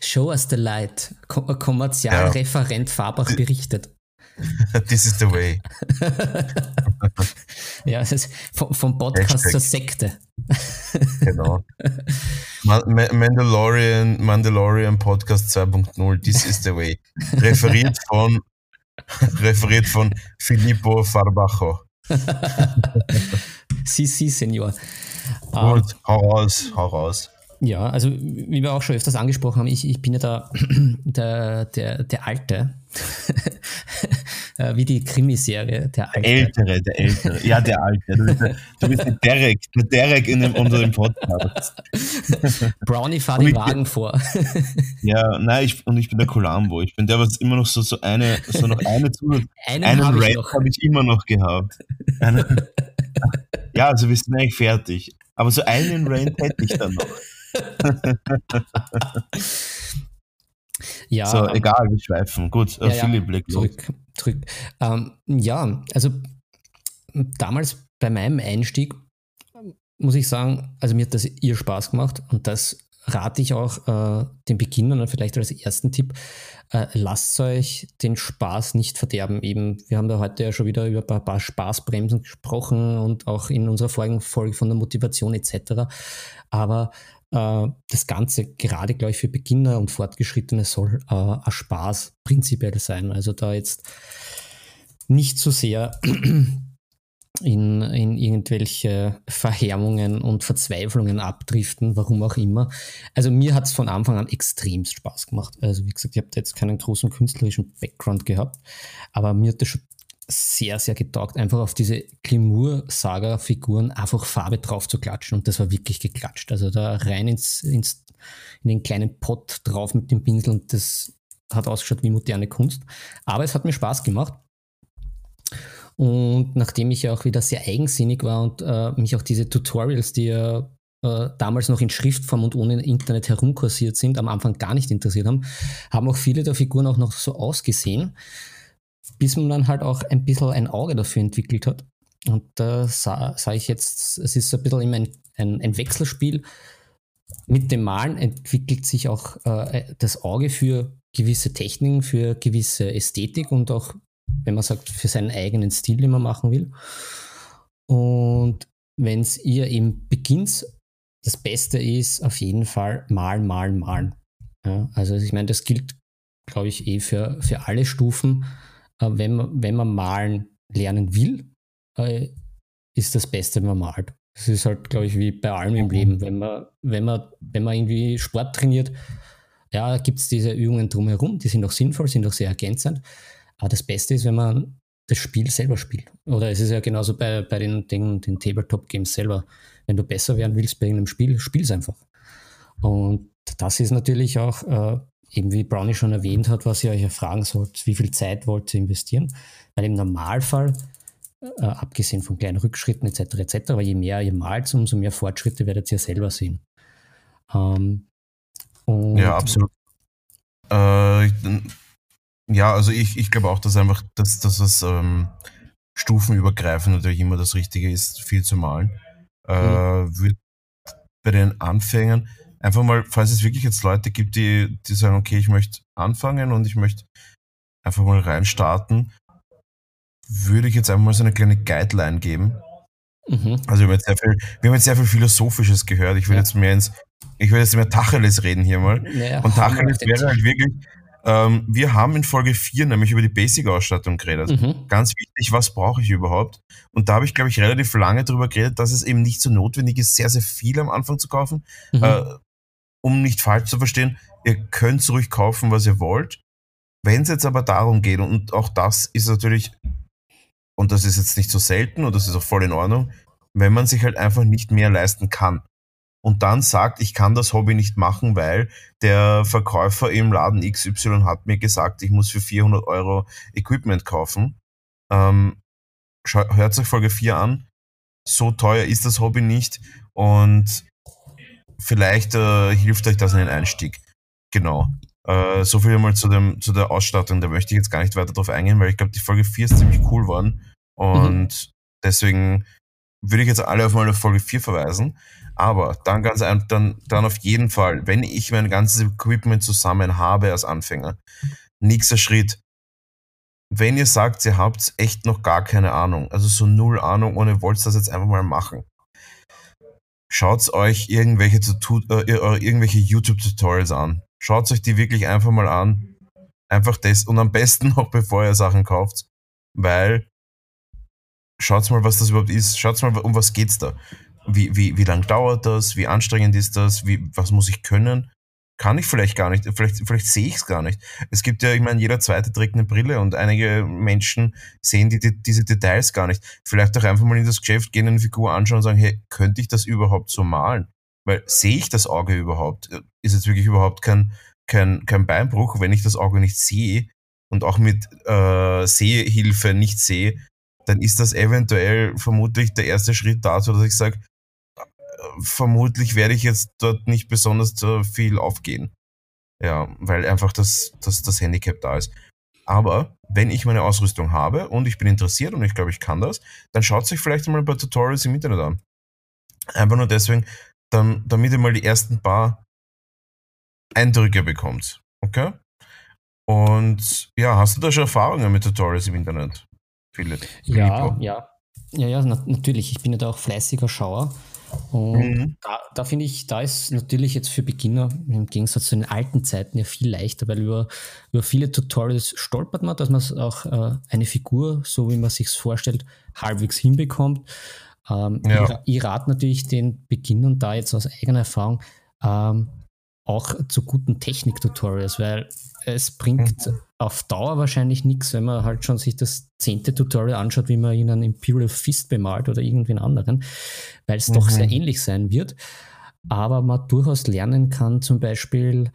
Show us the light. Kom Kommerzialreferent ja. Fabach berichtet. (laughs) This is the way. (laughs) ja, es ist vom, vom Podcast Hashtag. zur Sekte. genau. Mandalorian, Mandalorian Podcast 2.0, this is the way. Referiert von (laughs) Referiert von Filippo Farbacho. (laughs) si, si, Senor. Gut, ähm, hau raus, hau raus. Ja, also wie wir auch schon öfters angesprochen haben, ich, ich bin ja da (clears throat) der, der, der Alte, wie die Krimiserie, der Alte. Der Ältere, der Ältere, ja, der Alte. Du bist der, du bist der Derek, der Derek in dem, unter dem Podcast. Brownie fahrt den Wagen vor. (laughs) ja, nein, ich, und ich bin der Columbo. Ich bin der, was immer noch so, so eine, so noch eine Zusatz, (laughs) einen, einen hab Rap habe ich immer noch gehabt. (laughs) ja, also wir sind eigentlich fertig. Aber so einen Rant hätte ich dann noch ja. So, egal, wir schweifen. Gut, ja, Philipp, ja, zurück. zurück. Ähm, ja, also damals bei meinem Einstieg muss ich sagen, also mir hat das ihr Spaß gemacht und das rate ich auch äh, den Beginnern und vielleicht als ersten Tipp, äh, lasst euch den Spaß nicht verderben. Eben, wir haben da heute ja schon wieder über ein paar, paar Spaßbremsen gesprochen und auch in unserer vorigen Folge von der Motivation etc. Aber äh, das Ganze gerade, glaube ich, für Beginner und Fortgeschrittene soll äh, ein Spaß prinzipiell sein. Also da jetzt nicht so sehr (clears throat) in, in irgendwelche Verhärmungen und Verzweiflungen abdriften, warum auch immer. Also mir hat es von Anfang an extremst Spaß gemacht. Also wie gesagt, ich habe jetzt keinen großen künstlerischen Background gehabt, aber mir hat das schon sehr, sehr getaugt, einfach auf diese Glimur-Saga-Figuren einfach Farbe drauf zu klatschen und das war wirklich geklatscht. Also da rein ins, ins in den kleinen Pott drauf mit dem Pinsel und das hat ausgeschaut wie moderne Kunst. Aber es hat mir Spaß gemacht. Und nachdem ich ja auch wieder sehr eigensinnig war und äh, mich auch diese Tutorials, die ja äh, damals noch in Schriftform und ohne Internet herumkursiert sind, am Anfang gar nicht interessiert haben, haben auch viele der Figuren auch noch so ausgesehen, bis man dann halt auch ein bisschen ein Auge dafür entwickelt hat. Und da sah, sah ich jetzt, es ist ein bisschen ein, ein, ein Wechselspiel. Mit dem Malen entwickelt sich auch äh, das Auge für gewisse Techniken, für gewisse Ästhetik und auch wenn man sagt, für seinen eigenen Stil, den man machen will. Und wenn es ihr eben beginnt, das Beste ist auf jeden Fall malen, malen, malen. Ja, also ich meine, das gilt, glaube ich, eh für, für alle Stufen. Äh, wenn, man, wenn man malen lernen will, äh, ist das Beste, wenn man malt. Das ist halt, glaube ich, wie bei allem im mhm. Leben. Wenn man, wenn man, wenn man irgendwie Sport trainiert, ja, gibt es diese Übungen drumherum, die sind auch sinnvoll, sind auch sehr ergänzend. Aber das Beste ist, wenn man das Spiel selber spielt. Oder es ist ja genauso bei, bei den, den, den Tabletop-Games selber. Wenn du besser werden willst bei irgendeinem Spiel, spiel es einfach. Und das ist natürlich auch, äh, eben wie Brownie schon erwähnt hat, was ihr euch fragen sollt, wie viel Zeit wollt ihr investieren? Weil im Normalfall, äh, abgesehen von kleinen Rückschritten etc. etc., aber je mehr ihr malt, umso mehr Fortschritte werdet ihr selber sehen. Ähm, ja, absolut. Äh, ja, also ich, ich glaube auch, dass einfach, dass, dass das ähm, stufenübergreifend natürlich immer das Richtige ist, viel zu malen. Äh, mhm. bei den Anfängern einfach mal, falls es wirklich jetzt Leute gibt, die, die sagen, okay, ich möchte anfangen und ich möchte einfach mal reinstarten, würde ich jetzt einfach mal so eine kleine Guideline geben. Mhm. Also wir haben, jetzt sehr viel, wir haben jetzt sehr viel Philosophisches gehört. Ich will ja. jetzt mehr ins, ich will jetzt mehr Tacheles reden hier mal. Ja, und Tacheles wäre halt wirklich, ähm, wir haben in Folge 4 nämlich über die Basic-Ausstattung geredet. Mhm. Ganz wichtig, was brauche ich überhaupt? Und da habe ich, glaube ich, relativ lange darüber geredet, dass es eben nicht so notwendig ist, sehr, sehr viel am Anfang zu kaufen. Mhm. Äh, um nicht falsch zu verstehen, ihr könnt ruhig kaufen, was ihr wollt. Wenn es jetzt aber darum geht, und auch das ist natürlich, und das ist jetzt nicht so selten und das ist auch voll in Ordnung, wenn man sich halt einfach nicht mehr leisten kann und dann sagt, ich kann das Hobby nicht machen, weil der Verkäufer im Laden XY hat mir gesagt, ich muss für 400 Euro Equipment kaufen. Ähm, hört sich Folge 4 an. So teuer ist das Hobby nicht und vielleicht äh, hilft euch das in den Einstieg. Genau. Äh, so viel einmal zu, dem, zu der Ausstattung. Da möchte ich jetzt gar nicht weiter drauf eingehen, weil ich glaube, die Folge 4 ist ziemlich cool geworden. Und mhm. deswegen würde ich jetzt alle auf mal auf Folge 4 verweisen. Aber dann ganz ein, dann, dann auf jeden Fall, wenn ich mein ganzes Equipment zusammen habe als Anfänger, nächster Schritt. Wenn ihr sagt, ihr habt echt noch gar keine Ahnung, also so null Ahnung und ihr wollt das jetzt einfach mal machen, schaut euch irgendwelche, äh, irgendwelche YouTube-Tutorials an. Schaut euch die wirklich einfach mal an. Einfach das und am besten (laughs) noch bevor ihr Sachen kauft, weil schaut mal, was das überhaupt ist. Schaut mal, um was geht's da wie, wie, wie lang dauert das, wie anstrengend ist das, wie, was muss ich können? Kann ich vielleicht gar nicht, vielleicht, vielleicht sehe ich es gar nicht. Es gibt ja, ich meine, jeder zweite trägt eine Brille und einige Menschen sehen die, die, diese Details gar nicht. Vielleicht auch einfach mal in das Geschäft gehen, eine Figur anschauen und sagen, hey, könnte ich das überhaupt so malen? Weil sehe ich das Auge überhaupt? Ist jetzt wirklich überhaupt kein, kein, kein Beinbruch, wenn ich das Auge nicht sehe und auch mit äh, Sehhilfe nicht sehe, dann ist das eventuell vermutlich der erste Schritt dazu, dass ich sage, vermutlich werde ich jetzt dort nicht besonders viel aufgehen. Ja, weil einfach das, das, das Handicap da ist. Aber wenn ich meine Ausrüstung habe und ich bin interessiert und ich glaube, ich kann das, dann schaut sich vielleicht mal ein paar Tutorials im Internet an. Einfach nur deswegen, dann, damit ihr mal die ersten paar Eindrücke bekommt. Okay? Und ja, hast du da schon Erfahrungen mit Tutorials im Internet? Philipp? Ja, ja. Ja, ja, na, natürlich. Ich bin ja da auch fleißiger Schauer. Und mhm. da, da finde ich, da ist natürlich jetzt für Beginner im Gegensatz zu den alten Zeiten ja viel leichter, weil über, über viele Tutorials stolpert man, dass man auch äh, eine Figur, so wie man sich vorstellt, halbwegs hinbekommt. Ähm, ja. ich, ich rate natürlich den Beginnern da jetzt aus eigener Erfahrung ähm, auch zu guten Technik-Tutorials, weil es bringt mhm. auf Dauer wahrscheinlich nichts, wenn man halt schon sich das zehnte Tutorial anschaut, wie man ihn einen Imperial Fist bemalt oder irgendwen anderen, weil es mhm. doch sehr ähnlich sein wird. Aber man durchaus lernen kann, zum Beispiel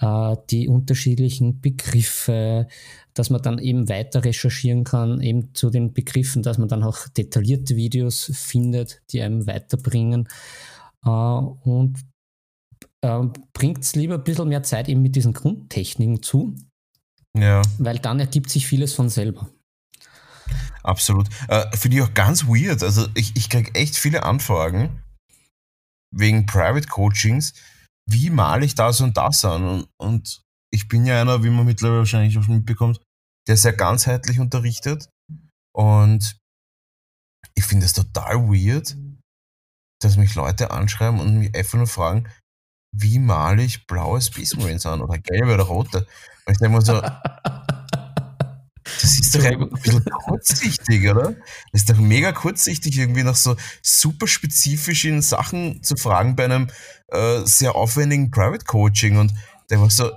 äh, die unterschiedlichen Begriffe, dass man dann eben weiter recherchieren kann, eben zu den Begriffen, dass man dann auch detaillierte Videos findet, die einem weiterbringen. Äh, und ähm, bringt es lieber ein bisschen mehr Zeit eben mit diesen Grundtechniken zu. Ja. Weil dann ergibt sich vieles von selber. Absolut. Äh, Finde ich auch ganz weird. Also ich, ich kriege echt viele Anfragen wegen Private Coachings. Wie male ich das und das an? Und, und ich bin ja einer, wie man mittlerweile wahrscheinlich auch schon mitbekommt, der sehr ganzheitlich unterrichtet. Und ich finde es total weird, dass mich Leute anschreiben und mich einfach nur fragen, wie male ich blaue Space Marines an oder gelbe oder rote? Und ich denke mir so, das ist doch (laughs) ein bisschen kurzsichtig, oder? Das ist doch mega kurzsichtig, irgendwie nach so super spezifischen Sachen zu fragen bei einem äh, sehr aufwendigen Private Coaching. Und der war so,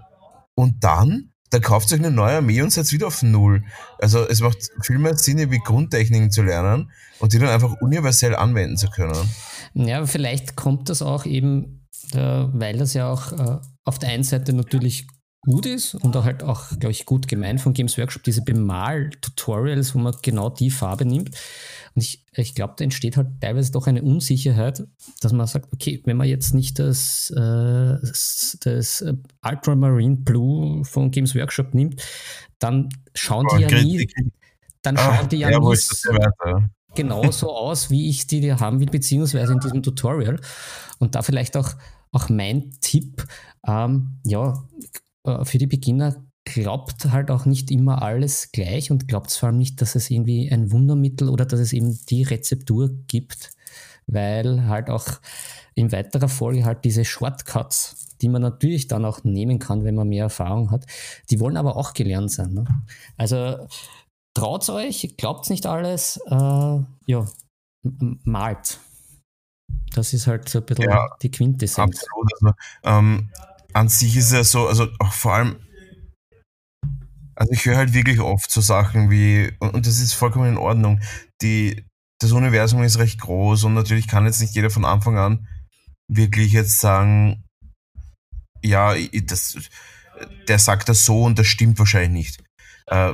und dann? Da kauft euch eine neue Armee und seid wieder auf Null. Also es macht viel mehr Sinn, irgendwie Grundtechniken zu lernen und die dann einfach universell anwenden zu können. Ja, vielleicht kommt das auch eben weil das ja auch äh, auf der einen Seite natürlich gut ist und auch halt auch, glaube ich, gut gemeint von Games Workshop, diese Bemal-Tutorials, wo man genau die Farbe nimmt. Und ich, ich glaube, da entsteht halt teilweise doch eine Unsicherheit, dass man sagt, okay, wenn man jetzt nicht das, äh, das Ultramarine Blue von Games Workshop nimmt, dann schauen die oh, ja nie, dann ah, schauen die ja, ja nie genauso (laughs) aus, wie ich die haben will, beziehungsweise in diesem Tutorial. Und da vielleicht auch, auch mein Tipp, ähm, ja, äh, für die Beginner glaubt halt auch nicht immer alles gleich und glaubt vor allem nicht, dass es irgendwie ein Wundermittel oder dass es eben die Rezeptur gibt, weil halt auch in weiterer Folge halt diese Shortcuts, die man natürlich dann auch nehmen kann, wenn man mehr Erfahrung hat, die wollen aber auch gelernt sein. Ne? Also traut euch, glaubt nicht alles, äh, ja, malt. Das ist halt so ein bisschen ja, die Quintessenz. Absolut. Also, ähm, an sich ist es ja so, also auch vor allem, also ich höre halt wirklich oft so Sachen wie, und das ist vollkommen in Ordnung, die, das Universum ist recht groß und natürlich kann jetzt nicht jeder von Anfang an wirklich jetzt sagen, ja, das, der sagt das so und das stimmt wahrscheinlich nicht. Äh,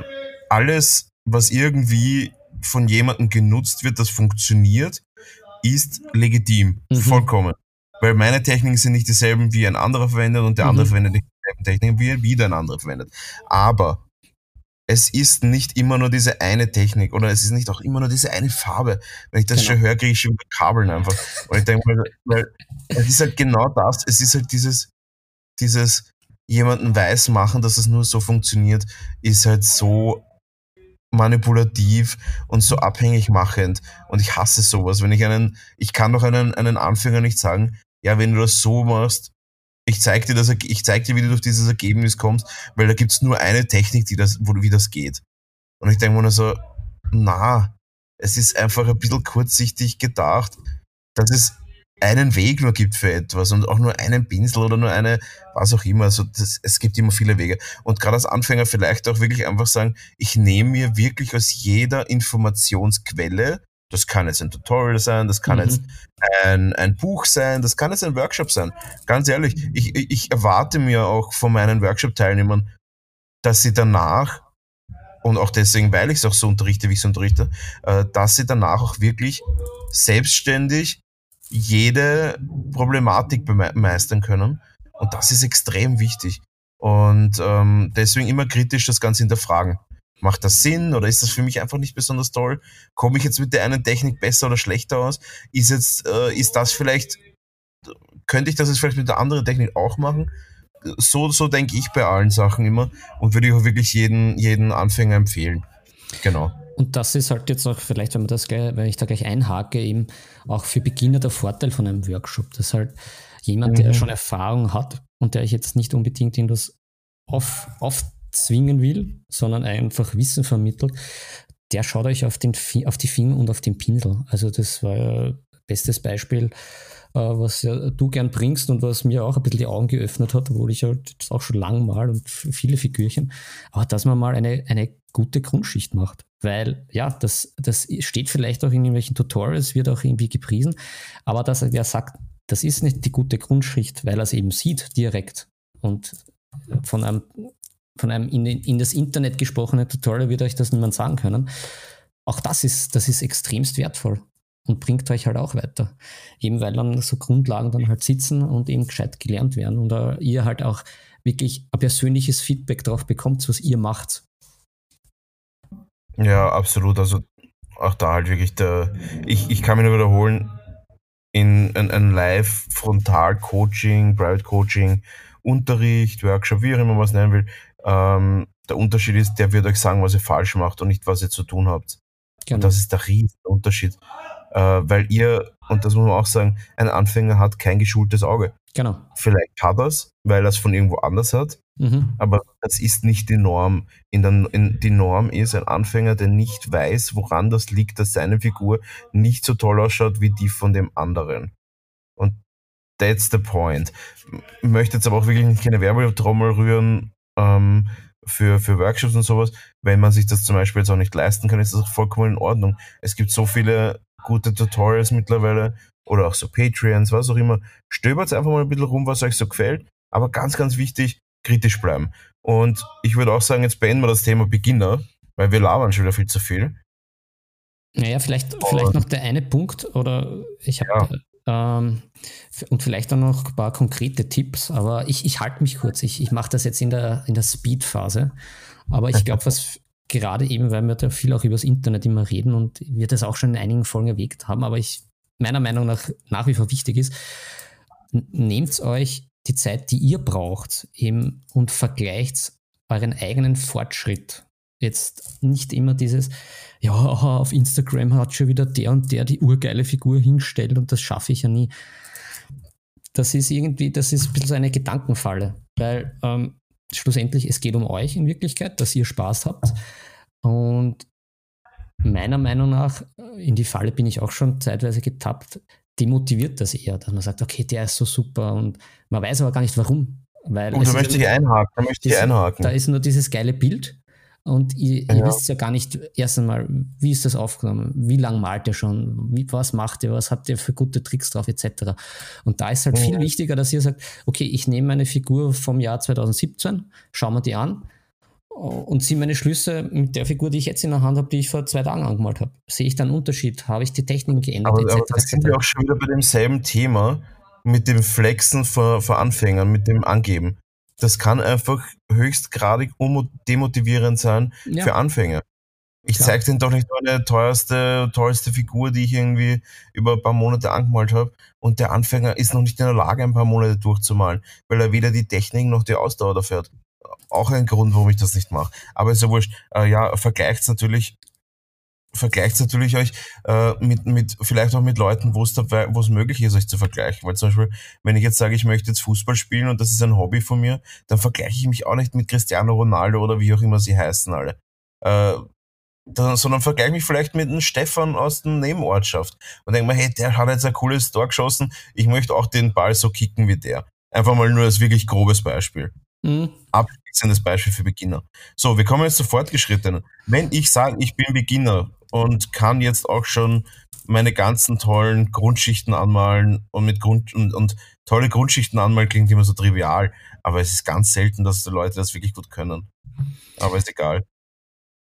alles, was irgendwie von jemandem genutzt wird, das funktioniert, ist legitim. Mhm. Vollkommen. Weil meine Techniken sind nicht dieselben, wie ein anderer verwendet und der mhm. andere verwendet nicht dieselben Techniken, wie wieder ein anderer verwendet. Aber es ist nicht immer nur diese eine Technik oder es ist nicht auch immer nur diese eine Farbe. Wenn ich das genau. schon höre, kriege ich schon Kabeln einfach. Und ich denke mal, weil es ist halt genau das, es ist halt dieses, dieses jemanden weiß machen, dass es nur so funktioniert, ist halt so manipulativ und so abhängig machend. Und ich hasse sowas. Wenn ich einen, ich kann doch einen, einen Anfänger nicht sagen, ja, wenn du das so machst, ich zeig dir das, ich zeig dir, wie du durch dieses Ergebnis kommst, weil da gibt's nur eine Technik, die das, wo, wie das geht. Und ich denke mir nur so, na, es ist einfach ein bisschen kurzsichtig gedacht, dass es einen Weg nur gibt für etwas und auch nur einen Pinsel oder nur eine, was auch immer. Also das, es gibt immer viele Wege. Und gerade als Anfänger vielleicht auch wirklich einfach sagen, ich nehme mir wirklich aus jeder Informationsquelle, das kann jetzt ein Tutorial sein, das kann mhm. jetzt ein, ein Buch sein, das kann jetzt ein Workshop sein. Ganz ehrlich, ich, ich erwarte mir auch von meinen Workshop-Teilnehmern, dass sie danach und auch deswegen, weil ich es auch so unterrichte, wie ich es unterrichte, äh, dass sie danach auch wirklich selbstständig jede Problematik meistern können. Und das ist extrem wichtig. Und ähm, deswegen immer kritisch das Ganze hinterfragen. Macht das Sinn oder ist das für mich einfach nicht besonders toll? Komme ich jetzt mit der einen Technik besser oder schlechter aus? Ist jetzt, äh, ist das vielleicht, könnte ich das jetzt vielleicht mit der anderen Technik auch machen? So, so denke ich bei allen Sachen immer und würde ich auch wirklich jeden, jeden Anfänger empfehlen. Genau. Und das ist halt jetzt auch vielleicht, wenn man das gleich, wenn ich da gleich einhake, eben auch für Beginner der Vorteil von einem Workshop. Das ist halt jemand, mhm. der schon Erfahrung hat und der ich jetzt nicht unbedingt in das auf, aufzwingen will, sondern einfach Wissen vermittelt, der schaut euch auf, den, auf die Finger und auf den Pinsel. Also das war ja bestes Beispiel, äh, was ja du gern bringst und was mir auch ein bisschen die Augen geöffnet hat, obwohl ich halt auch schon lang mal und viele Figürchen, aber dass man mal eine, eine gute Grundschicht macht. Weil, ja, das, das steht vielleicht auch in irgendwelchen Tutorials, wird auch irgendwie gepriesen, aber dass er sagt, das ist nicht die gute Grundschicht, weil er es eben sieht direkt und von einem, von einem in, in das Internet gesprochenen Tutorial wird euch das niemand sagen können. Auch das ist, das ist extremst wertvoll und bringt euch halt auch weiter. Eben weil dann so Grundlagen dann halt sitzen und eben gescheit gelernt werden und uh, ihr halt auch wirklich ein persönliches Feedback drauf bekommt, was ihr macht. Ja, absolut. Also auch da halt wirklich der, ich, ich kann mich nur wiederholen, in ein, ein Live-Frontal-Coaching, Private-Coaching, Unterricht, Workshop, wie auch immer man es nennen will, ähm, der Unterschied ist, der wird euch sagen, was ihr falsch macht und nicht, was ihr zu tun habt. Genau. Und das ist der riesen Unterschied äh, weil ihr, und das muss man auch sagen, ein Anfänger hat kein geschultes Auge. Genau. Vielleicht hat er es, weil er es von irgendwo anders hat, mhm. aber das ist nicht die Norm. In der, in, die Norm ist ein Anfänger, der nicht weiß, woran das liegt, dass seine Figur nicht so toll ausschaut wie die von dem anderen. Und that's the point. Ich möchte jetzt aber auch wirklich keine Werbetrommel rühren, ähm, für, für Workshops und sowas. Wenn man sich das zum Beispiel jetzt auch nicht leisten kann, ist das auch vollkommen in Ordnung. Es gibt so viele gute Tutorials mittlerweile oder auch so Patreons, was auch immer. Stöbert einfach mal ein bisschen rum, was euch so gefällt. Aber ganz, ganz wichtig, kritisch bleiben. Und ich würde auch sagen, jetzt beenden wir das Thema Beginner, weil wir labern schon wieder viel zu viel. Naja, vielleicht, vielleicht noch der eine Punkt oder ich habe ja. ähm, und vielleicht auch noch ein paar konkrete Tipps, aber ich, ich halte mich kurz. Ich, ich mache das jetzt in der, in der Speed-Phase. Aber ich glaube, (laughs) was gerade eben, weil wir da viel auch übers Internet immer reden und wir das auch schon in einigen Folgen erwägt haben, aber ich meiner Meinung nach nach wie vor wichtig ist, nehmt euch die Zeit, die ihr braucht, eben und vergleicht euren eigenen Fortschritt. Jetzt nicht immer dieses, ja, auf Instagram hat schon wieder der und der die urgeile Figur hingestellt und das schaffe ich ja nie. Das ist irgendwie, das ist ein bisschen so eine Gedankenfalle, weil ähm, schlussendlich, es geht um euch in Wirklichkeit, dass ihr Spaß habt. Und meiner Meinung nach, in die Falle bin ich auch schon zeitweise getappt, demotiviert das eher, dass man sagt, okay, der ist so super und man weiß aber gar nicht warum. Weil und da möchte ich einhaken, da möchte ich einhaken. Da ist nur dieses geile Bild und ihr, ja. ihr, wisst ja gar nicht erst einmal, wie ist das aufgenommen, wie lange malt ihr schon, wie, was macht ihr, was habt ihr für gute Tricks drauf, etc. Und da ist halt ja. viel wichtiger, dass ihr sagt, okay, ich nehme meine Figur vom Jahr 2017, schauen wir die an und ziehe meine Schlüsse mit der Figur, die ich jetzt in der Hand habe, die ich vor zwei Tagen angemalt habe. Sehe ich da einen Unterschied? Habe ich die Techniken geändert? Aber, etc., aber das sind wir auch schon wieder bei demselben Thema mit dem Flexen vor, vor Anfängern, mit dem Angeben das kann einfach höchstgradig demotivierend sein ja. für Anfänger. Ich zeige denen doch nicht meine teuerste, tollste Figur, die ich irgendwie über ein paar Monate angemalt habe. Und der Anfänger ist noch nicht in der Lage, ein paar Monate durchzumalen, weil er weder die Technik noch die Ausdauer dafür hat. Auch ein Grund, warum ich das nicht mache. Aber ist ja wurscht. Äh, ja, vergleicht natürlich vergleicht natürlich euch äh, mit, mit, vielleicht auch mit Leuten, wo es möglich ist, euch zu vergleichen. Weil zum Beispiel, wenn ich jetzt sage, ich möchte jetzt Fußball spielen und das ist ein Hobby von mir, dann vergleiche ich mich auch nicht mit Cristiano Ronaldo oder wie auch immer sie heißen alle. Äh, sondern vergleiche mich vielleicht mit einem Stefan aus der Nebenortschaft und denke mir, hey, der hat jetzt ein cooles Tor geschossen, ich möchte auch den Ball so kicken wie der. Einfach mal nur als wirklich grobes Beispiel. Mhm. Abschließendes Beispiel für Beginner. So, wir kommen jetzt zu Fortgeschrittenen. Wenn ich sage, ich bin Beginner und kann jetzt auch schon meine ganzen tollen Grundschichten anmalen und mit Grund und, und tolle Grundschichten anmalen klingt immer so trivial, aber es ist ganz selten, dass die Leute das wirklich gut können. Aber ist egal.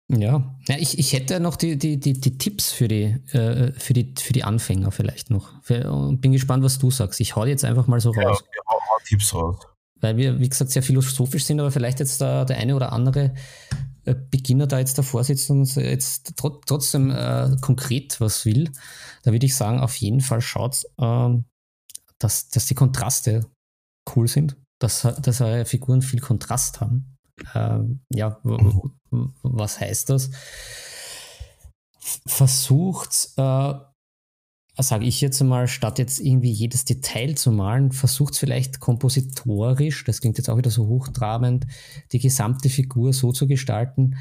Ja, ja ich, ich hätte noch die, die, die, die Tipps für die, äh, für, die, für die Anfänger vielleicht noch. Und bin gespannt, was du sagst. Ich hau jetzt einfach mal so raus. Ja, hau, hau Tipps raus. Weil wir, wie gesagt, sehr philosophisch sind, aber vielleicht jetzt da der eine oder andere äh, Beginner da jetzt davor sitzt und jetzt tr trotzdem äh, konkret was will, da würde ich sagen, auf jeden Fall schaut, ähm, dass, dass die Kontraste cool sind, dass, dass eure Figuren viel Kontrast haben. Ähm, ja, was heißt das? versucht, äh, sage ich jetzt mal, statt jetzt irgendwie jedes Detail zu malen, versucht vielleicht kompositorisch, das klingt jetzt auch wieder so hochtrabend, die gesamte Figur so zu gestalten,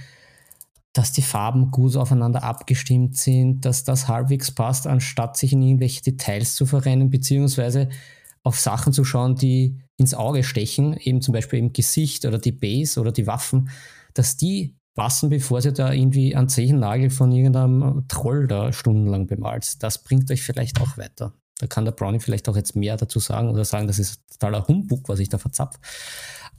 dass die Farben gut aufeinander abgestimmt sind, dass das halbwegs passt, anstatt sich in irgendwelche Details zu verrennen, beziehungsweise auf Sachen zu schauen, die ins Auge stechen, eben zum Beispiel im Gesicht oder die Base oder die Waffen, dass die passen, bevor sie da irgendwie einen Zehennagel von irgendeinem Troll da stundenlang bemalt. Das bringt euch vielleicht auch weiter. Da kann der Brownie vielleicht auch jetzt mehr dazu sagen oder sagen, das ist totaler Humbug, was ich da verzapf.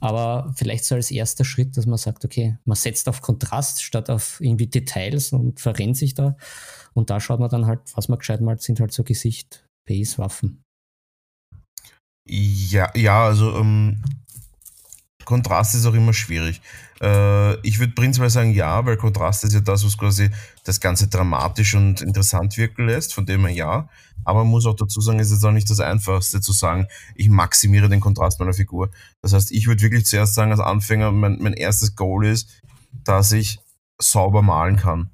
Aber vielleicht so als erster Schritt, dass man sagt, okay, man setzt auf Kontrast statt auf irgendwie Details und verrennt sich da. Und da schaut man dann halt, was man gescheit malt, sind halt so Gesicht, Base, Waffen. Ja, ja, also ähm, Kontrast ist auch immer schwierig. Äh, ich würde prinzipiell sagen ja, weil Kontrast ist ja das, was quasi das Ganze dramatisch und interessant wirken lässt, von dem her ja. Aber man muss auch dazu sagen, es ist auch nicht das Einfachste zu sagen, ich maximiere den Kontrast meiner Figur. Das heißt, ich würde wirklich zuerst sagen, als Anfänger, mein, mein erstes Goal ist, dass ich sauber malen kann.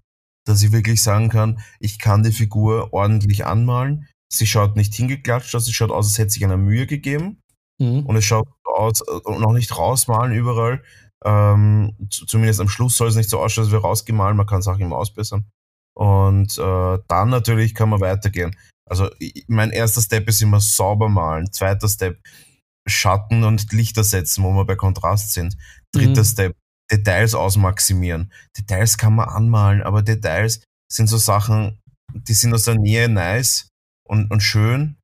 Dass ich wirklich sagen kann, ich kann die Figur ordentlich anmalen. Sie schaut nicht hingeklatscht aus, sie schaut aus, als hätte sich einer Mühe gegeben. Mhm. Und es schaut aus, und äh, auch nicht rausmalen überall. Ähm, zumindest am Schluss soll es nicht so ausschauen, als wäre rausgemalt, man kann Sachen immer ausbessern. Und äh, dann natürlich kann man weitergehen. Also mein erster Step ist immer sauber malen. Zweiter Step Schatten und Lichter setzen, wo wir bei Kontrast sind. Dritter mhm. Step Details ausmaximieren. Details kann man anmalen, aber Details sind so Sachen, die sind aus der Nähe nice und, und schön,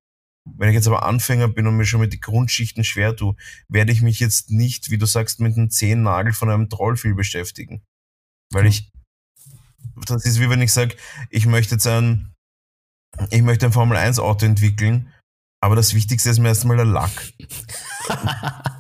wenn ich jetzt aber Anfänger bin und mir schon mit den Grundschichten schwer tue, werde ich mich jetzt nicht, wie du sagst, mit einem Zehennagel von einem Troll viel beschäftigen. Weil ich, das ist wie wenn ich sage, ich möchte jetzt ein, ich möchte ein Formel 1 Auto entwickeln, aber das Wichtigste ist mir erstmal der Lack. (laughs)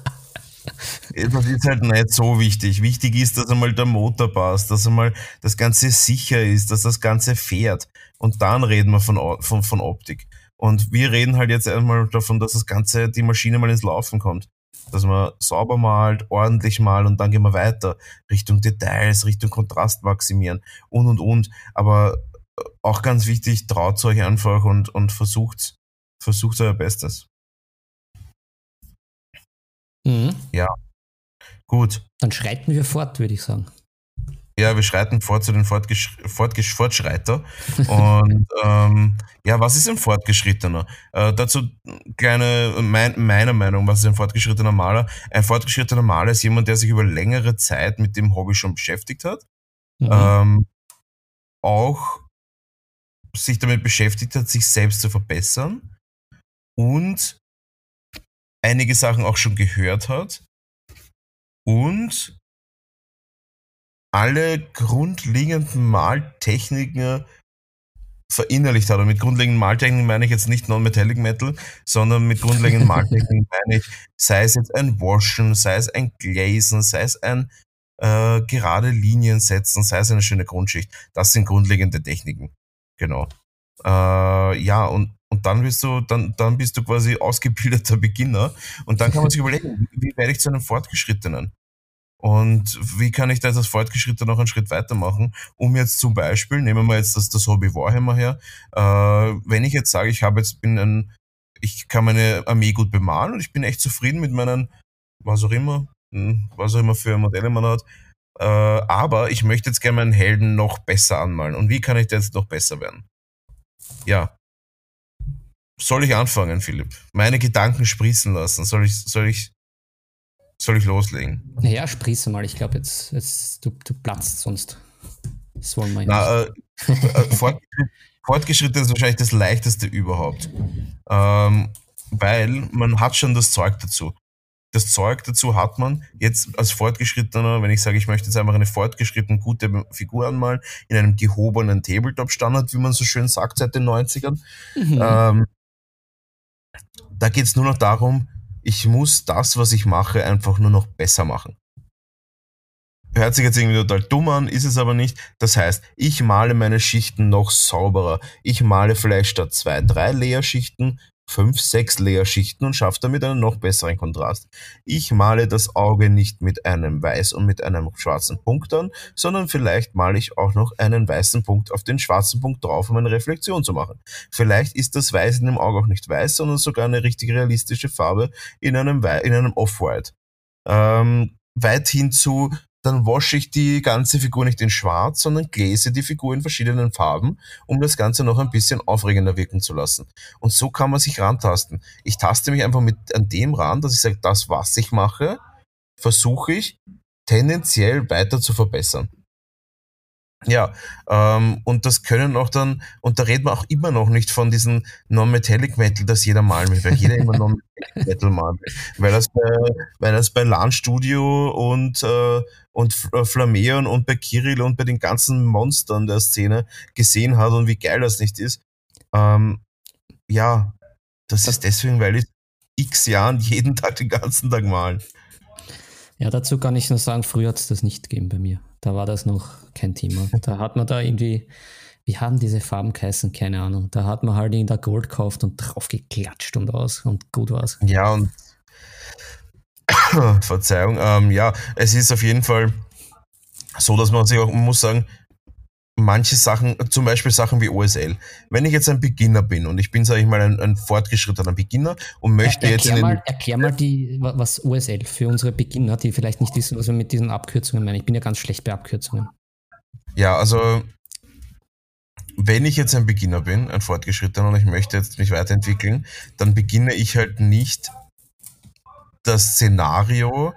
das ist halt nicht so wichtig. Wichtig ist, dass einmal der Motor passt, dass einmal das Ganze sicher ist, dass das Ganze fährt. Und dann reden wir von, von, von Optik. Und wir reden halt jetzt einmal davon, dass das Ganze, die Maschine mal ins Laufen kommt. Dass man sauber malt, ordentlich malt und dann gehen wir weiter. Richtung Details, Richtung Kontrast maximieren und und und. Aber äh, auch ganz wichtig, traut euch einfach und, und versucht, versucht euer Bestes. Mhm. Ja. Gut. Dann schreiten wir fort, würde ich sagen. Ja, wir schreiten vor zu den Fortgesch Fortgesch Fortschreiter. Und ähm, ja, was ist ein Fortgeschrittener? Äh, dazu kleine, mein, meiner Meinung, was ist ein fortgeschrittener Maler? Ein fortgeschrittener Maler ist jemand, der sich über längere Zeit mit dem Hobby schon beschäftigt hat. Mhm. Ähm, auch sich damit beschäftigt hat, sich selbst zu verbessern und einige Sachen auch schon gehört hat und alle grundlegenden Maltechniken verinnerlicht hat. Und mit grundlegenden Maltechniken meine ich jetzt nicht Non-Metallic Metal, sondern mit grundlegenden (laughs) Maltechniken meine ich, sei es jetzt ein Waschen, sei es ein Glazen, sei es ein äh, gerade Linien setzen, sei es eine schöne Grundschicht. Das sind grundlegende Techniken. Genau. Äh, ja, und, und dann bist du, dann, dann bist du quasi ausgebildeter (laughs) Beginner. Und dann kann man sich überlegen, wie werde ich zu einem Fortgeschrittenen? Und wie kann ich da als Fortgeschrittene noch einen Schritt weitermachen, um jetzt zum Beispiel, nehmen wir jetzt das, das Hobby Warhammer her, äh, wenn ich jetzt sage, ich habe jetzt, bin ein, ich kann meine Armee gut bemalen und ich bin echt zufrieden mit meinen, was auch immer, hm, was auch immer für Modelle man hat, äh, aber ich möchte jetzt gerne meinen Helden noch besser anmalen. Und wie kann ich da jetzt noch besser werden? Ja. Soll ich anfangen, Philipp? Meine Gedanken sprießen lassen? Soll ich, soll ich soll ich loslegen? Naja, sprieße mal. Ich glaube, jetzt, jetzt du, du platzt sonst. Das wollen wir Na, äh, äh, fortgeschritten, (laughs) fortgeschritten ist wahrscheinlich das leichteste überhaupt. Ähm, weil man hat schon das Zeug dazu. Das Zeug dazu hat man jetzt als Fortgeschrittener, wenn ich sage, ich möchte jetzt einfach eine fortgeschrittene gute Figur anmalen, in einem gehobenen Tabletop-Standard, wie man so schön sagt seit den 90ern. Mhm. Ähm, da geht es nur noch darum, ich muss das, was ich mache, einfach nur noch besser machen. Hört sich jetzt irgendwie total dumm an, ist es aber nicht. Das heißt, ich male meine Schichten noch sauberer. Ich male vielleicht statt zwei, drei Leerschichten fünf, sechs Leerschichten und schafft damit einen noch besseren Kontrast. Ich male das Auge nicht mit einem weiß und mit einem schwarzen Punkt an, sondern vielleicht male ich auch noch einen weißen Punkt auf den schwarzen Punkt drauf, um eine Reflexion zu machen. Vielleicht ist das Weiß in dem Auge auch nicht weiß, sondern sogar eine richtig realistische Farbe in einem, in einem Off-White. Ähm, weit hinzu, dann wasche ich die ganze Figur nicht in schwarz, sondern gläse die Figur in verschiedenen Farben, um das Ganze noch ein bisschen aufregender wirken zu lassen. Und so kann man sich rantasten. Ich taste mich einfach mit an dem ran, dass ich sage, das, was ich mache, versuche ich tendenziell weiter zu verbessern. Ja, ähm, und das können auch dann, und da redet man auch immer noch nicht von diesem Non-Metallic Metal, das jeder malen will, weil jeder immer Non-Metallic (laughs) Metal malen will. Weil das bei, weil das bei LAN Studio und, äh, und äh, Flameon und bei Kirill und bei den ganzen Monstern der Szene gesehen hat und wie geil das nicht ist. Ähm, ja, das, das ist deswegen, weil ich x Jahren jeden Tag den ganzen Tag malen. Ja, dazu kann ich nur sagen, früher hat es das nicht gegeben bei mir. Da war das noch kein Thema. Da hat man da irgendwie, wie haben diese Farben geheißen? Keine Ahnung. Da hat man halt in der Gold gekauft und drauf geklatscht und aus und gut war's. Ja, und (coughs) Verzeihung, ähm, ja, es ist auf jeden Fall so, dass man sich auch, man muss sagen, manche Sachen, zum Beispiel Sachen wie OSL. Wenn ich jetzt ein Beginner bin und ich bin, sage ich mal, ein, ein fortgeschrittener Beginner und möchte er, jetzt in den mal, Erklär mal, die, was OSL für unsere Beginner, die vielleicht nicht wissen, was wir mit diesen Abkürzungen meinen. Ich bin ja ganz schlecht bei Abkürzungen. Ja, also wenn ich jetzt ein Beginner bin, ein Fortgeschrittener und ich möchte jetzt mich weiterentwickeln, dann beginne ich halt nicht das Szenario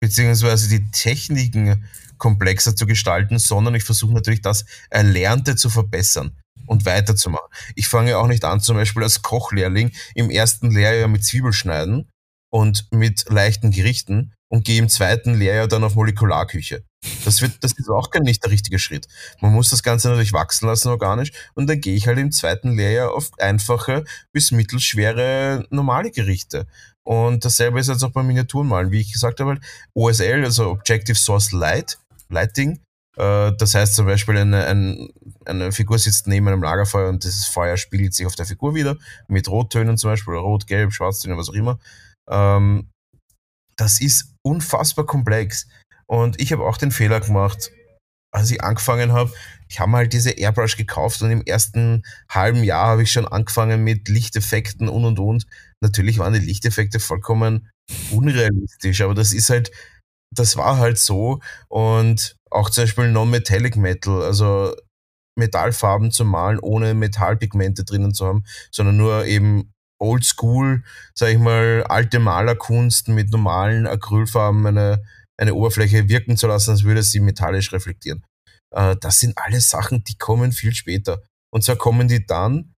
beziehungsweise die Techniken komplexer zu gestalten, sondern ich versuche natürlich das Erlernte zu verbessern und weiterzumachen. Ich fange auch nicht an, zum Beispiel als Kochlehrling im ersten Lehrjahr mit Zwiebelschneiden und mit leichten Gerichten und gehe im zweiten Lehrjahr dann auf Molekularküche. Das, wird, das ist auch gar nicht der richtige Schritt. Man muss das Ganze natürlich wachsen lassen organisch und dann gehe ich halt im zweiten Lehrjahr auf einfache bis mittelschwere normale Gerichte. Und dasselbe ist jetzt auch beim Miniaturenmalen. Wie ich gesagt habe, OSL, also Objective Source Light, Lighting. Äh, das heißt zum Beispiel, eine, eine, eine Figur sitzt neben einem Lagerfeuer und das Feuer spiegelt sich auf der Figur wieder, mit Rottönen zum Beispiel, Rot, Gelb, Schwarztöne, was auch immer. Ähm, das ist unfassbar komplex. Und ich habe auch den Fehler gemacht, als ich angefangen habe, ich habe halt diese Airbrush gekauft und im ersten halben Jahr habe ich schon angefangen mit Lichteffekten und und und. Natürlich waren die Lichteffekte vollkommen unrealistisch, aber das ist halt das war halt so. Und auch zum Beispiel Non-Metallic Metal, also Metallfarben zu malen, ohne Metallpigmente drinnen zu haben, sondern nur eben oldschool, sag ich mal, alte Malerkunst mit normalen Acrylfarben eine, eine Oberfläche wirken zu lassen, als würde sie metallisch reflektieren. Äh, das sind alles Sachen, die kommen viel später. Und zwar kommen die dann,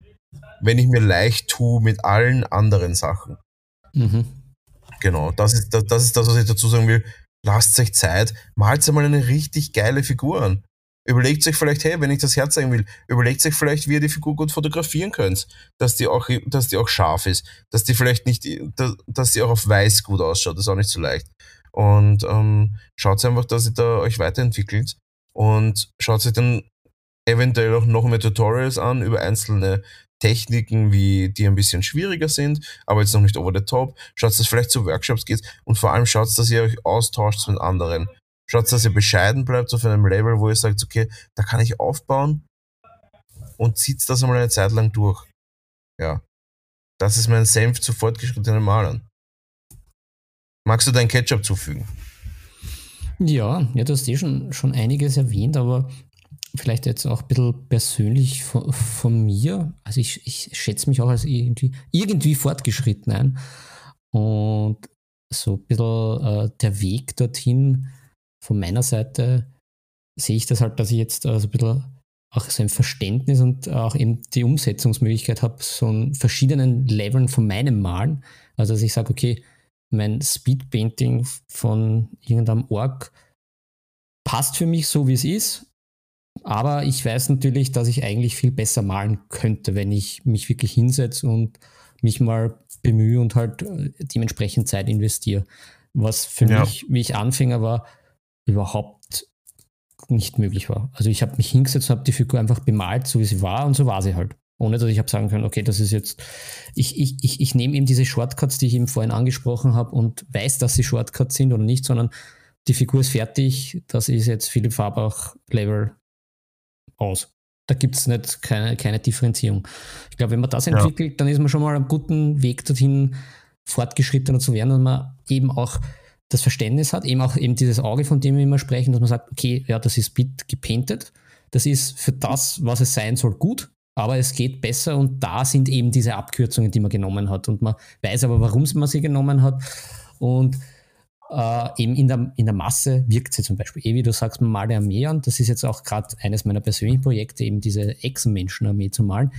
wenn ich mir leicht tue mit allen anderen Sachen. Mhm. Genau, das ist, das, das ist das, was ich dazu sagen will lasst euch Zeit, malt einmal eine richtig geile Figur an. Überlegt euch vielleicht, hey, wenn ich das Herz zeigen will, überlegt euch vielleicht, wie ihr die Figur gut fotografieren könnt, dass die auch, dass die auch scharf ist, dass die vielleicht nicht, dass die auch auf weiß gut ausschaut, das ist auch nicht so leicht. Und ähm, schaut einfach, dass ihr da euch weiterentwickelt und schaut euch dann eventuell auch noch mehr Tutorials an über einzelne Techniken, wie die ein bisschen schwieriger sind, aber jetzt noch nicht over the top. Schaut, dass vielleicht zu Workshops geht und vor allem schaut, dass ihr euch austauscht mit anderen. Schaut, dass ihr bescheiden bleibt auf einem Level, wo ihr sagt, okay, da kann ich aufbauen und zieht das einmal eine Zeit lang durch. Ja. Das ist mein Senf zu fortgeschrittenen Malern. Magst du dein Ketchup zufügen? Ja, ja, du hast eh schon, schon einiges erwähnt, aber vielleicht jetzt auch ein bisschen persönlich von, von mir. Also ich, ich schätze mich auch als irgendwie, irgendwie fortgeschritten ein. Und so ein bisschen äh, der Weg dorthin von meiner Seite sehe ich das halt, dass ich jetzt äh, ein bisschen auch so ein Verständnis und auch eben die Umsetzungsmöglichkeit habe, so in verschiedenen Leveln von meinem Malen. Also dass ich sage, okay, mein Speedpainting von irgendeinem Org passt für mich so, wie es ist, aber ich weiß natürlich, dass ich eigentlich viel besser malen könnte, wenn ich mich wirklich hinsetze und mich mal bemühe und halt äh, dementsprechend Zeit investiere. Was für ja. mich, wie ich Anfänger war, überhaupt nicht möglich war. Also ich habe mich hingesetzt und habe die Figur einfach bemalt, so wie sie war und so war sie halt. Ohne dass ich habe sagen können, okay, das ist jetzt, ich, ich, ich, ich nehme eben diese Shortcuts, die ich eben vorhin angesprochen habe und weiß, dass sie Shortcuts sind oder nicht, sondern die Figur ist fertig, das ist jetzt Philipp Farbach Level aus. Da gibt es nicht keine, keine Differenzierung. Ich glaube, wenn man das entwickelt, ja. dann ist man schon mal am guten Weg dorthin, fortgeschrittener zu werden, dass man eben auch das Verständnis hat, eben auch eben dieses Auge, von dem wir immer sprechen, dass man sagt, okay, ja, das ist Bit gepainted, das ist für das, was es sein soll, gut, aber es geht besser und da sind eben diese Abkürzungen, die man genommen hat und man weiß aber, warum man sie genommen hat und äh, eben in der, in der Masse wirkt sie zum Beispiel. Eh, wie du sagst, man male Armee an. Das ist jetzt auch gerade eines meiner persönlichen Projekte, eben diese Echsenmenschenarmee zu malen.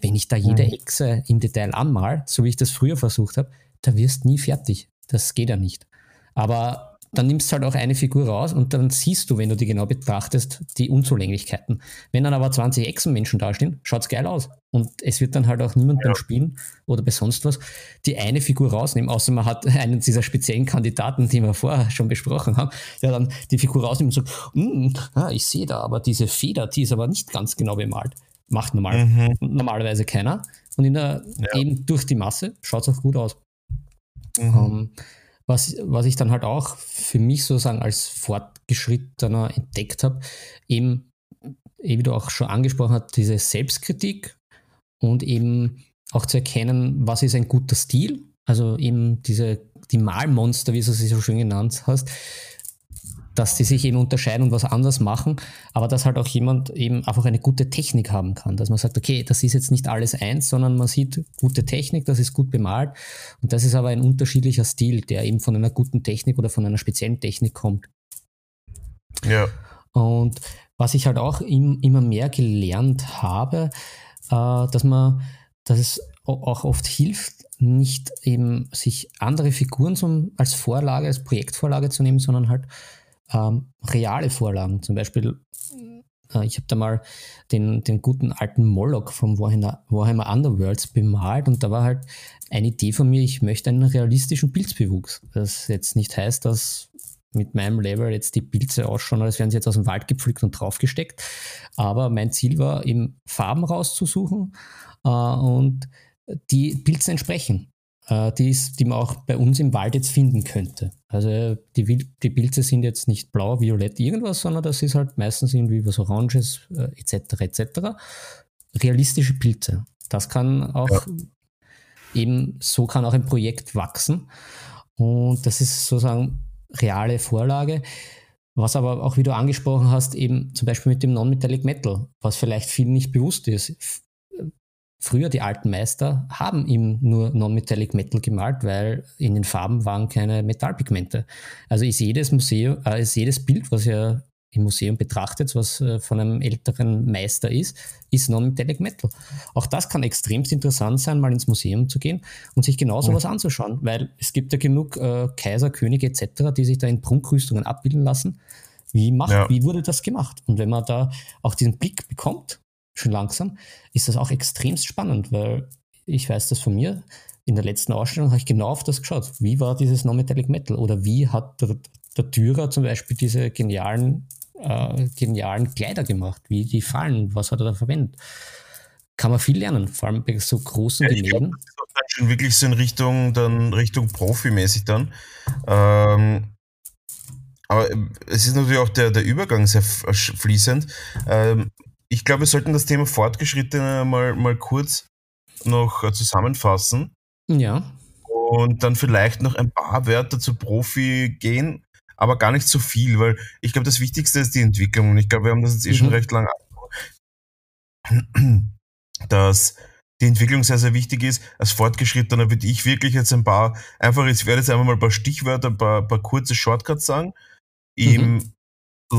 Wenn ich da jede mhm. Echse im Detail anmal, so wie ich das früher versucht habe, da wirst nie fertig. Das geht ja nicht. Aber dann nimmst du halt auch eine Figur raus und dann siehst du, wenn du die genau betrachtest, die Unzulänglichkeiten. Wenn dann aber 20 Echsenmenschen dastehen, schaut's geil aus. Und es wird dann halt auch niemand ja. beim Spielen oder bei sonst was die eine Figur rausnehmen, außer man hat (laughs) einen dieser speziellen Kandidaten, die wir vorher schon besprochen haben, der dann die Figur rausnimmt und sagt, mm, ah, ich sehe da, aber diese Feder, die ist aber nicht ganz genau bemalt. Macht normal, mhm. normalerweise keiner. Und in der, ja. eben durch die Masse schaut es auch gut aus. Mhm. Um, ähm, was, was ich dann halt auch für mich sozusagen als Fortgeschrittener entdeckt habe, eben, wie du auch schon angesprochen hast, diese Selbstkritik und eben auch zu erkennen, was ist ein guter Stil, also eben diese, die Malmonster, wie du sie so schön genannt hast, dass die sich eben unterscheiden und was anders machen, aber dass halt auch jemand eben einfach eine gute Technik haben kann, dass man sagt, okay, das ist jetzt nicht alles eins, sondern man sieht gute Technik, das ist gut bemalt und das ist aber ein unterschiedlicher Stil, der eben von einer guten Technik oder von einer speziellen Technik kommt. Ja. Und was ich halt auch im, immer mehr gelernt habe, äh, dass man, dass es auch oft hilft, nicht eben sich andere Figuren zum, als Vorlage, als Projektvorlage zu nehmen, sondern halt ähm, reale Vorlagen. Zum Beispiel, äh, ich habe da mal den, den guten alten Moloch vom Warhammer, Warhammer Underworlds bemalt und da war halt eine Idee von mir, ich möchte einen realistischen Pilzbewuchs. Das jetzt nicht heißt, dass mit meinem Level jetzt die Pilze ausschauen, als wären sie jetzt aus dem Wald gepflückt und draufgesteckt. Aber mein Ziel war eben Farben rauszusuchen äh, und die Pilze entsprechen die, ist, die man auch bei uns im Wald jetzt finden könnte. Also die, die Pilze sind jetzt nicht blau, violett, irgendwas, sondern das ist halt meistens irgendwie was Oranges äh, etc. etc. Realistische Pilze. Das kann auch ja. eben, so kann auch ein Projekt wachsen. Und das ist sozusagen reale Vorlage. Was aber auch, wie du angesprochen hast, eben zum Beispiel mit dem Non-Metallic Metal, was vielleicht vielen nicht bewusst ist früher die alten Meister haben ihm nur Non-Metallic Metal gemalt, weil in den Farben waren keine Metallpigmente. Also ist jedes Museum, äh, ist jedes Bild, was ihr im Museum betrachtet, was äh, von einem älteren Meister ist, ist Non-Metallic Metal. Auch das kann extremst interessant sein, mal ins Museum zu gehen und sich genau sowas mhm. anzuschauen, weil es gibt ja genug äh, Kaiser, Könige etc., die sich da in Prunkrüstungen abbilden lassen. Wie, macht, ja. wie wurde das gemacht? Und wenn man da auch diesen Blick bekommt, schon langsam, ist das auch extremst spannend, weil ich weiß das von mir. In der letzten Ausstellung habe ich genau auf das geschaut. Wie war dieses Non-Metallic Metal? Oder wie hat der, der Dürer zum Beispiel diese genialen, äh, genialen Kleider gemacht? Wie die fallen? Was hat er da verwendet? Kann man viel lernen, vor allem bei so großen ja, Gemälden. Das ist dann schon wirklich so in Richtung, dann Richtung Profimäßig dann. Ähm, aber es ist natürlich auch der, der Übergang sehr fließend. Ähm, ich glaube, wir sollten das Thema Fortgeschrittene mal, mal kurz noch äh, zusammenfassen. Ja. Und dann vielleicht noch ein paar Wörter zu Profi gehen, aber gar nicht so viel, weil ich glaube, das Wichtigste ist die Entwicklung. Und ich glaube, wir haben das jetzt eh mhm. schon recht lange dass die Entwicklung sehr, sehr wichtig ist. Als Fortgeschrittener würde ich wirklich jetzt ein paar, einfach, ich werde jetzt einfach mal ein paar Stichwörter, ein paar, ein paar kurze Shortcuts sagen. Im mhm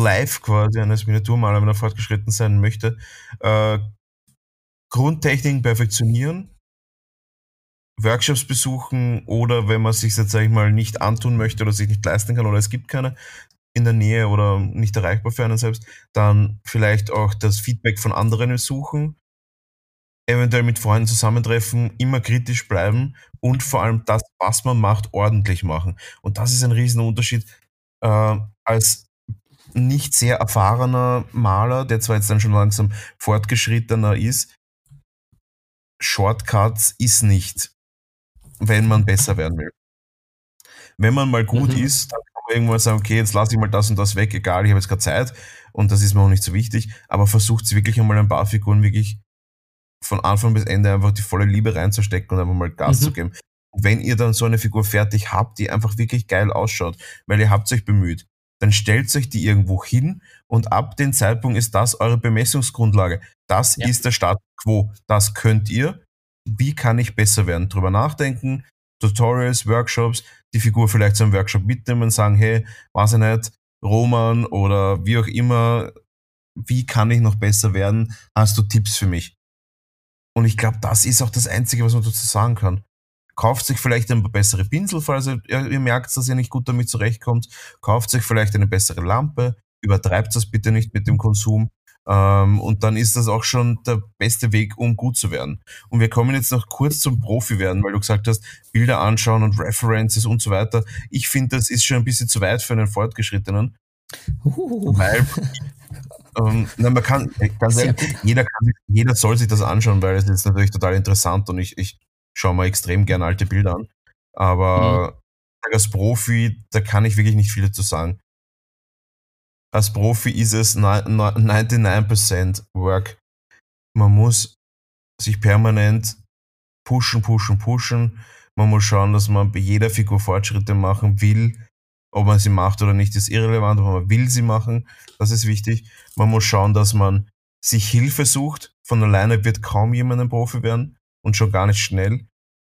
live quasi eines Miniaturmaler, wenn er fortgeschritten sein möchte, äh, Grundtechniken perfektionieren, Workshops besuchen oder wenn man sich jetzt, sag ich mal, nicht antun möchte oder sich nicht leisten kann oder es gibt keine in der Nähe oder nicht erreichbar für einen selbst, dann vielleicht auch das Feedback von anderen suchen, eventuell mit Freunden zusammentreffen, immer kritisch bleiben und vor allem das, was man macht, ordentlich machen. Und das ist ein Riesenunterschied äh, als nicht sehr erfahrener Maler, der zwar jetzt dann schon langsam fortgeschrittener ist, Shortcuts ist nicht, wenn man besser werden will. Wenn man mal gut mhm. ist, dann kann man irgendwann sagen, okay, jetzt lasse ich mal das und das weg, egal, ich habe jetzt keine Zeit und das ist mir auch nicht so wichtig, aber versucht wirklich einmal ein paar Figuren wirklich von Anfang bis Ende einfach die volle Liebe reinzustecken und einfach mal Gas mhm. zu geben. Und wenn ihr dann so eine Figur fertig habt, die einfach wirklich geil ausschaut, weil ihr habt euch bemüht, dann stellt euch die irgendwo hin und ab dem Zeitpunkt ist das eure Bemessungsgrundlage. Das ja. ist der Status quo. Das könnt ihr. Wie kann ich besser werden? Drüber nachdenken, Tutorials, Workshops, die Figur vielleicht zu einem Workshop mitnehmen und sagen, hey, weiß ich nicht, Roman oder wie auch immer, wie kann ich noch besser werden? Hast du Tipps für mich? Und ich glaube, das ist auch das Einzige, was man dazu sagen kann. Kauft sich vielleicht ein paar bessere Pinsel, falls ihr, ihr merkt, dass ihr nicht gut damit zurechtkommt. Kauft sich vielleicht eine bessere Lampe. Übertreibt das bitte nicht mit dem Konsum. Ähm, und dann ist das auch schon der beste Weg, um gut zu werden. Und wir kommen jetzt noch kurz zum Profi werden, weil du gesagt hast, Bilder anschauen und References und so weiter. Ich finde, das ist schon ein bisschen zu weit für einen Fortgeschrittenen. Uh. Weil ähm, na, man kann, ganz ehrlich, jeder, kann, jeder soll sich das anschauen, weil es ist natürlich total interessant und ich, ich schaue mir extrem gerne alte Bilder an. Aber mhm. als Profi, da kann ich wirklich nicht viel dazu sagen als Profi ist es 99% Work. Man muss sich permanent pushen, pushen, pushen. Man muss schauen, dass man bei jeder Figur Fortschritte machen will. Ob man sie macht oder nicht, ist irrelevant, aber man will sie machen. Das ist wichtig. Man muss schauen, dass man sich Hilfe sucht. Von alleine wird kaum jemand ein Profi werden und schon gar nicht schnell.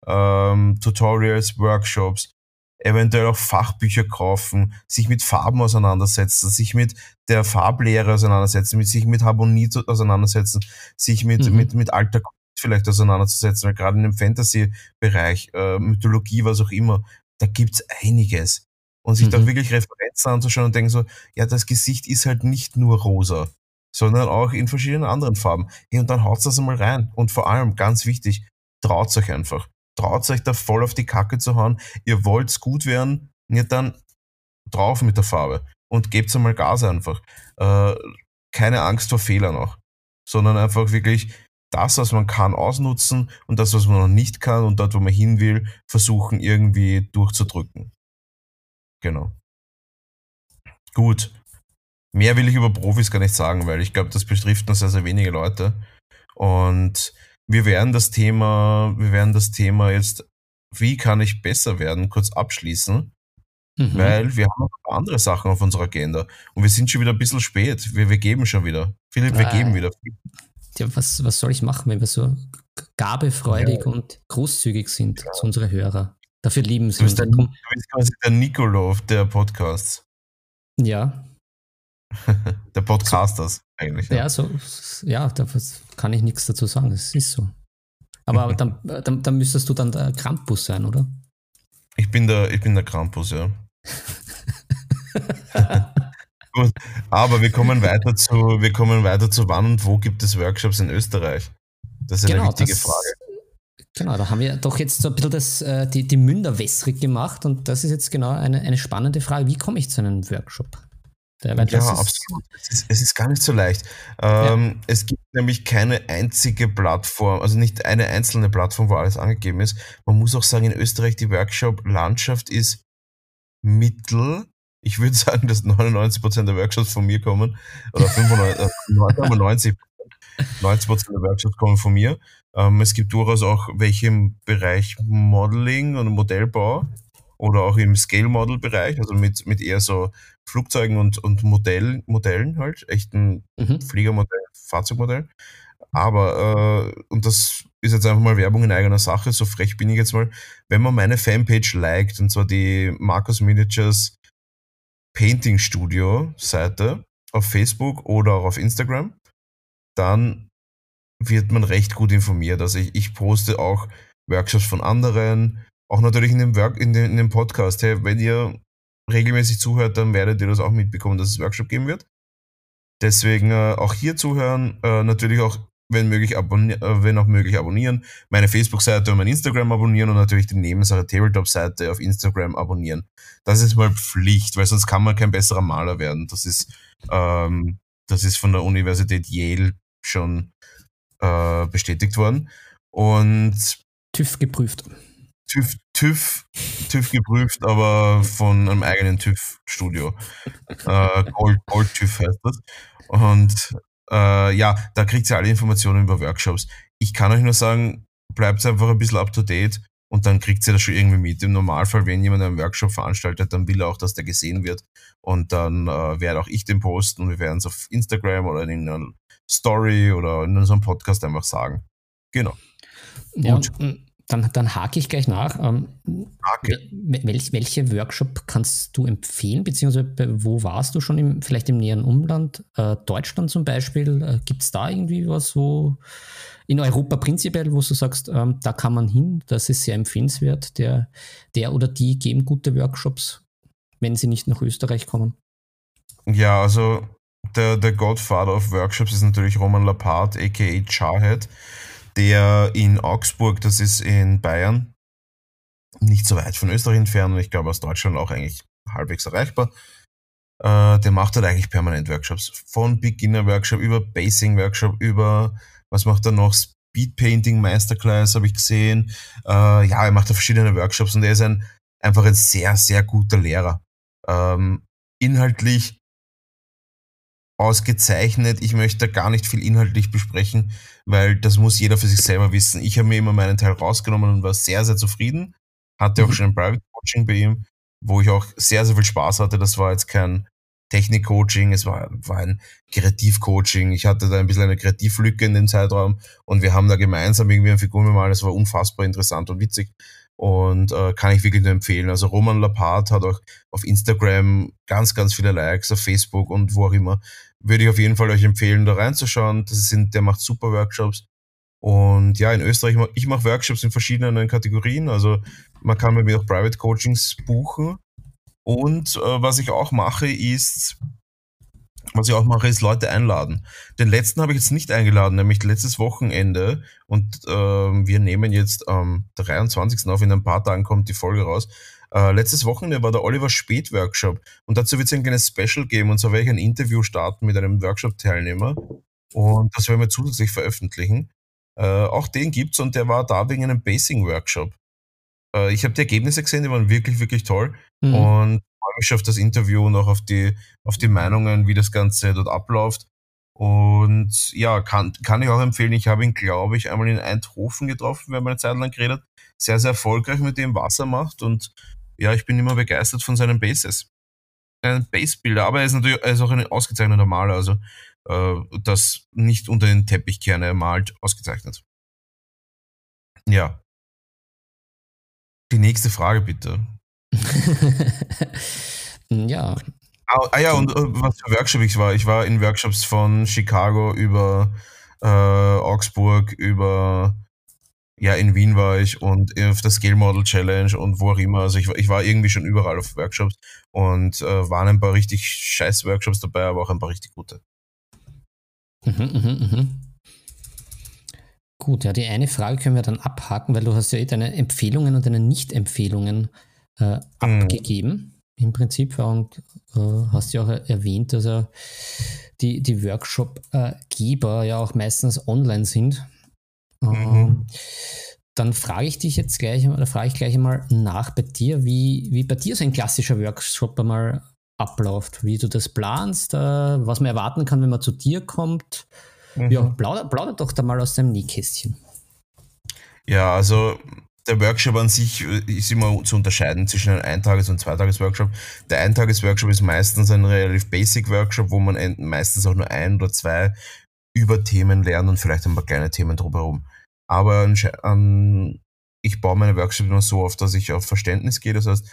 Ähm, Tutorials, Workshops, eventuell auch Fachbücher kaufen, sich mit Farben auseinandersetzen, sich mit der Farblehre auseinandersetzen, mit sich mit Harmonie auseinandersetzen, sich mit, mhm. mit, mit alter Kunst vielleicht auseinanderzusetzen, weil gerade in dem Fantasy-Bereich, äh, Mythologie, was auch immer, da gibt's einiges. Und sich mhm. dann wirklich Referenzen anzuschauen und denken so, ja, das Gesicht ist halt nicht nur rosa, sondern auch in verschiedenen anderen Farben. Hey, und dann haut's das einmal rein. Und vor allem, ganz wichtig, traut's euch einfach traut euch da voll auf die Kacke zu hauen. Ihr wollt's gut werden, ja dann drauf mit der Farbe und gebt einmal Gas einfach. Äh, keine Angst vor Fehlern auch, sondern einfach wirklich das, was man kann, ausnutzen und das, was man noch nicht kann und dort, wo man hin will, versuchen irgendwie durchzudrücken. Genau. Gut. Mehr will ich über Profis gar nicht sagen, weil ich glaube, das betrifft nur sehr, sehr wenige Leute. Und wir werden das Thema, wir werden das Thema jetzt, wie kann ich besser werden, kurz abschließen. Mhm. Weil wir haben noch andere Sachen auf unserer Agenda. Und wir sind schon wieder ein bisschen spät. Wir, wir geben schon wieder. Philipp, wir äh, geben wieder. Ja, was, was soll ich machen, wenn wir so gabefreudig ja. und großzügig sind ja. zu unseren Hörern? Dafür lieben sie uns. Du bist quasi der Nikolov der Podcasts. Ja. (laughs) der Podcasters eigentlich. Ja, ja so, ja, da kann ich nichts dazu sagen. Es ist so. Aber (laughs) dann, dann, dann müsstest du dann der Krampus sein, oder? Ich bin der, ich bin der Krampus, ja. (laughs) Gut, aber wir kommen weiter zu, wir kommen weiter zu wann und wo gibt es Workshops in Österreich? Das ist genau, eine wichtige das, Frage. Genau, da haben wir doch jetzt so ein bisschen das, äh, die, die Münder wässrig gemacht und das ist jetzt genau eine, eine spannende Frage. Wie komme ich zu einem Workshop? Ja, absolut. Es ist, es ist, gar nicht so leicht. Ähm, ja. Es gibt nämlich keine einzige Plattform, also nicht eine einzelne Plattform, wo alles angegeben ist. Man muss auch sagen, in Österreich die Workshop-Landschaft ist mittel. Ich würde (laughs) sagen, dass 99% der Workshops von mir kommen. Oder 95, 90, 90% der Workshops kommen von mir. Ähm, es gibt durchaus auch welche im Bereich Modeling und Modellbau oder auch im Scale-Model-Bereich, also mit, mit eher so Flugzeugen und, und Modell, Modellen halt, echten mhm. Fliegermodell, Fahrzeugmodell. Aber, äh, und das ist jetzt einfach mal Werbung in eigener Sache, so frech bin ich jetzt mal, wenn man meine Fanpage liked, und zwar die Marcus Miniatures Painting Studio Seite auf Facebook oder auch auf Instagram, dann wird man recht gut informiert. Also ich, ich poste auch Workshops von anderen, auch natürlich in dem, Work, in dem, in dem Podcast. Hey, wenn ihr regelmäßig zuhört, dann werdet ihr das auch mitbekommen, dass es Workshop geben wird. Deswegen äh, auch hier zuhören, äh, natürlich auch, wenn möglich, äh, wenn auch möglich abonnieren, meine Facebook-Seite und mein Instagram abonnieren und natürlich die Nebensache Tabletop-Seite auf Instagram abonnieren. Das ist mal Pflicht, weil sonst kann man kein besserer Maler werden. Das ist, ähm, das ist von der Universität Yale schon äh, bestätigt worden. Und TÜV geprüft. TÜV, TÜV, TÜV geprüft, aber von einem eigenen TÜV-Studio. (laughs) Äh, Gold, Gold TÜV heißt das. Und äh, ja, da kriegt ihr alle Informationen über Workshops. Ich kann euch nur sagen, bleibt einfach ein bisschen up to date und dann kriegt ihr das schon irgendwie mit. Im Normalfall, wenn jemand einen Workshop veranstaltet, dann will er auch, dass der gesehen wird. Und dann äh, werde auch ich den posten und wir werden es auf Instagram oder in einer Story oder in unserem Podcast einfach sagen. Genau. Ja, Gut. Dann, dann hake ich gleich nach. Ähm, Hake. Welch, welche Workshop kannst du empfehlen, beziehungsweise wo warst du schon im, vielleicht im näheren Umland? Äh, Deutschland zum Beispiel, äh, gibt es da irgendwie was, wo in Europa prinzipiell, wo du sagst, ähm, da kann man hin, das ist sehr empfehlenswert, der, der oder die geben gute Workshops, wenn sie nicht nach Österreich kommen? Ja, also der, der Godfather of Workshops ist natürlich Roman Lapart, aka Charhead der in Augsburg, das ist in Bayern, nicht so weit von Österreich entfernt und ich glaube aus Deutschland auch eigentlich halbwegs erreichbar. Äh, der macht halt eigentlich permanent Workshops. Von Beginner-Workshop über Basing-Workshop, über, was macht er noch? Speedpainting Masterclass habe ich gesehen. Äh, ja, er macht da verschiedene Workshops und er ist ein, einfach ein sehr, sehr guter Lehrer. Ähm, inhaltlich ausgezeichnet. Ich möchte gar nicht viel inhaltlich besprechen, weil das muss jeder für sich selber wissen. Ich habe mir immer meinen Teil rausgenommen und war sehr, sehr zufrieden. Hatte auch mhm. schon ein Private Coaching bei ihm, wo ich auch sehr, sehr viel Spaß hatte. Das war jetzt kein Technik-Coaching, es war, war ein Kreativ-Coaching. Ich hatte da ein bisschen eine Kreativlücke in dem Zeitraum und wir haben da gemeinsam irgendwie eine Figur gemalt. Das war unfassbar interessant und witzig und äh, kann ich wirklich nur empfehlen. Also Roman Lapart hat auch auf Instagram ganz, ganz viele Likes, auf Facebook und wo auch immer. Würde ich auf jeden Fall euch empfehlen, da reinzuschauen. Das sind, der macht super Workshops. Und ja, in Österreich, ich mache Workshops in verschiedenen Kategorien. Also man kann bei mir auch Private Coachings buchen. Und äh, was ich auch mache, ist was ich auch mache, ist Leute einladen. Den letzten habe ich jetzt nicht eingeladen, nämlich letztes Wochenende. Und äh, wir nehmen jetzt am 23. auf, in ein paar Tagen kommt die Folge raus. Äh, letztes Wochenende war der Oliver Spät Workshop. Und dazu wird es ein kleines Special geben. Und zwar werde ich ein Interview starten mit einem Workshop-Teilnehmer. Und das werden wir zusätzlich veröffentlichen. Äh, auch den gibt's und der war da wegen einem Basing-Workshop. Äh, ich habe die Ergebnisse gesehen, die waren wirklich, wirklich toll. Mhm. Und freue mich auf das Interview und auch auf die, auf die Meinungen, wie das Ganze dort abläuft. Und ja, kann, kann ich auch empfehlen. Ich habe ihn, glaube ich, einmal in Eindhoven getroffen, wir haben eine Zeit lang geredet. Sehr, sehr erfolgreich mit dem, was er macht. Und ja, ich bin immer begeistert von seinen Bases. Ein Basebilder, aber er ist natürlich er ist auch ein ausgezeichneter Maler, also äh, das nicht unter den Teppich gerne malt, ausgezeichnet. Ja. Die nächste Frage bitte. (laughs) ja. Ah, ah, ja, und äh, was für Workshop ich war. Ich war in Workshops von Chicago über äh, Augsburg, über ja, in Wien war ich und auf der Scale Model Challenge und wo auch immer. Also ich, ich war irgendwie schon überall auf Workshops und äh, waren ein paar richtig scheiß Workshops dabei, aber auch ein paar richtig gute. Mhm, mhm, mhm. Gut, ja, die eine Frage können wir dann abhaken, weil du hast ja eh deine Empfehlungen und deine Nicht-Empfehlungen äh, mhm. abgegeben im Prinzip und äh, hast ja auch erwähnt, dass er die, die Workshop-Geber ja auch meistens online sind. Mhm. Ähm, dann frage ich dich jetzt gleich, oder frage ich gleich einmal nach bei dir, wie, wie bei dir so ein klassischer Workshop einmal abläuft, wie du das planst, äh, was man erwarten kann, wenn man zu dir kommt. Mhm. Ja, plauder, plauder doch da mal aus deinem Nähkästchen. Ja, also der Workshop an sich äh, ist immer zu unterscheiden zwischen einem Eintages- und Zweitages-Workshop. Der Eintages-Workshop ist meistens ein relativ basic Workshop, wo man meistens auch nur ein oder zwei über Themen lernt und vielleicht ein paar kleine Themen drumherum. Aber an, ich baue meine Workshops immer so auf, dass ich auf Verständnis gehe. Das heißt,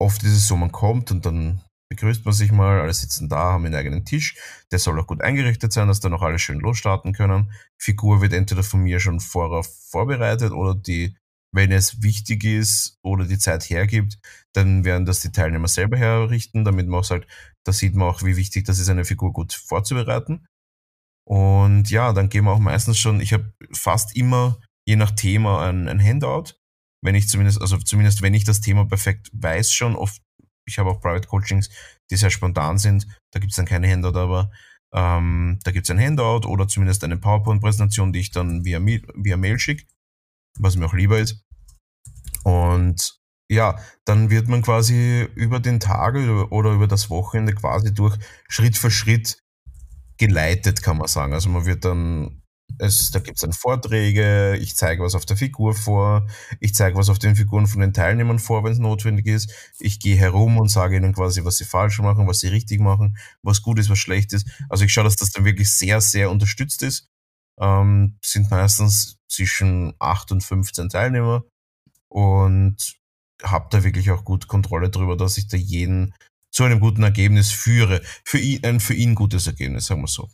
oft ist es so, man kommt und dann begrüßt man sich mal, alle sitzen da, haben einen eigenen Tisch. Der soll auch gut eingerichtet sein, dass dann auch alle schön losstarten können. Figur wird entweder von mir schon vorauf vorbereitet oder die, wenn es wichtig ist oder die Zeit hergibt, dann werden das die Teilnehmer selber herrichten, damit man auch sagt, da sieht man auch, wie wichtig das ist, eine Figur gut vorzubereiten. Und ja, dann gehen wir auch meistens schon, ich habe fast immer, je nach Thema, ein, ein Handout. Wenn ich zumindest, also zumindest wenn ich das Thema perfekt weiß schon, oft ich habe auch Private Coachings, die sehr spontan sind. Da gibt es dann keine Handout, aber Ähm, da gibt es ein Handout oder zumindest eine PowerPoint-Präsentation, die ich dann via, via Mail schicke, was mir auch lieber ist. Und ja, dann wird man quasi über den Tag oder über das Wochenende quasi durch Schritt für Schritt geleitet, kann man sagen. Also man wird dann es, da gibt es dann Vorträge, ich zeige was auf der Figur vor, ich zeige was auf den Figuren von den Teilnehmern vor, wenn es notwendig ist. Ich gehe herum und sage ihnen quasi, was sie falsch machen, was sie richtig machen, was gut ist, was schlecht ist. Also ich schaue, dass das dann wirklich sehr, sehr unterstützt ist. Ähm, sind meistens zwischen 8 und 15 Teilnehmer und habe da wirklich auch gut Kontrolle darüber, dass ich da jeden zu einem guten Ergebnis führe. Für ihn, ein für ihn gutes Ergebnis, sagen wir so.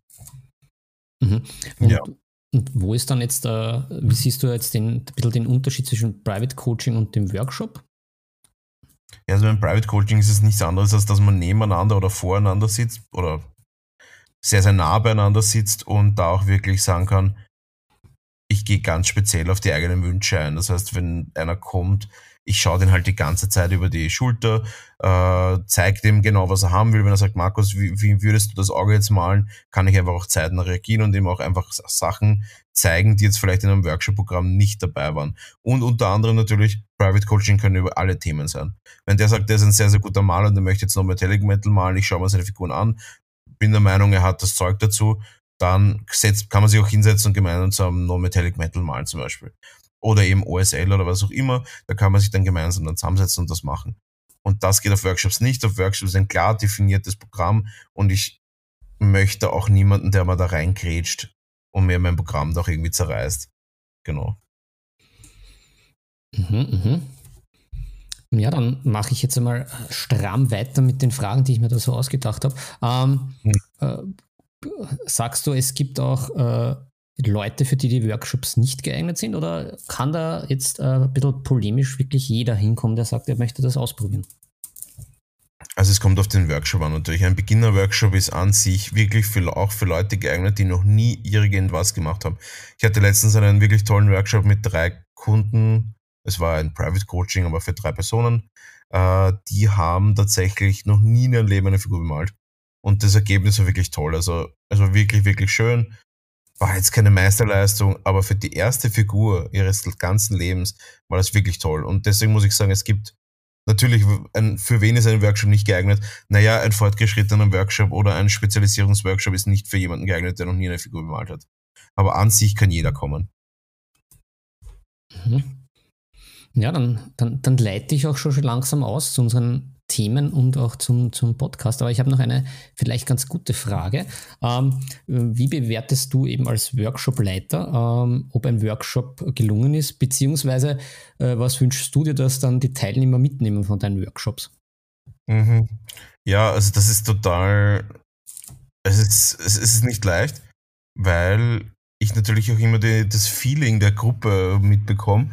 Mhm. ja. Und wo ist dann jetzt, äh, wie siehst du jetzt den, ein bisschen den Unterschied zwischen Private Coaching und dem Workshop? Ja, also beim Private Coaching ist es nichts anderes, als dass man nebeneinander oder voreinander sitzt oder sehr, sehr nah beieinander sitzt und da auch wirklich sagen kann, ich gehe ganz speziell auf die eigenen Wünsche ein. Das heißt, wenn einer kommt, ich schaue den halt die ganze Zeit über die Schulter, äh, zeige dem genau, was er haben will. Wenn er sagt, Markus, wie, wie würdest du das Auge jetzt malen, kann ich einfach auch zeitnah reagieren und ihm auch einfach Sachen zeigen, die jetzt vielleicht in einem Workshop-Programm nicht dabei waren. Und unter anderem natürlich, Private Coaching können über alle Themen sein. Wenn der sagt, der ist ein sehr, sehr guter Maler und der möchte jetzt noch Metallic Metal malen, ich schaue mir seine Figuren an, bin der Meinung, er hat das Zeug dazu, dann setzt, kann man sich auch hinsetzen und gemeinsam No Metallic Metal malen zum Beispiel oder eben OSL oder was auch immer. Da kann man sich dann gemeinsam dann zusammensetzen und das machen. Und das geht auf Workshops nicht. Auf Workshops ist ein klar definiertes Programm und ich möchte auch niemanden, der mal da reingrätscht und mir mein Programm doch irgendwie zerreißt. Genau. Mhm, mhm. Ja, dann mache ich jetzt einmal stramm weiter mit den Fragen, die ich mir da so ausgedacht habe. Ähm, mhm. äh, sagst du, es gibt auch äh, Leute, für die die Workshops nicht geeignet sind? Oder kann da jetzt äh, ein bisschen polemisch wirklich jeder hinkommen, der sagt, er möchte das ausprobieren? Also es kommt auf den Workshop an natürlich. Ein Beginner-Workshop ist an sich wirklich für, auch für Leute geeignet, die noch nie irgendwas gemacht haben. Ich hatte letztens einen wirklich tollen Workshop mit drei Kunden. Es war ein Private Coaching, aber für drei Personen. Äh, die haben tatsächlich noch nie in ihrem Leben eine Figur bemalt. Und das Ergebnis war wirklich toll. Also, also wirklich, wirklich schön war jetzt keine Meisterleistung, aber für die erste Figur ihres ganzen Lebens war das wirklich toll. Und deswegen muss ich sagen, es gibt natürlich, ein, für wen ist ein Workshop nicht geeignet? Naja, ein fortgeschrittener Workshop oder ein Spezialisierungsworkshop ist nicht für jemanden geeignet, der noch nie eine Figur bemalt hat. Aber an sich kann jeder kommen. Mhm. Ja, dann, dann, dann leite ich auch schon langsam aus zu unseren Themen und auch zum, zum Podcast. Aber ich habe noch eine vielleicht ganz gute Frage. Ähm, wie bewertest du eben als Workshop-Leiter, ähm, ob ein Workshop gelungen ist, beziehungsweise äh, was wünschst du dir, dass dann die Teilnehmer mitnehmen von deinen Workshops? Mhm. Ja, also das ist total, es ist, es ist nicht leicht, weil ich natürlich auch immer die, das Feeling der Gruppe mitbekomme.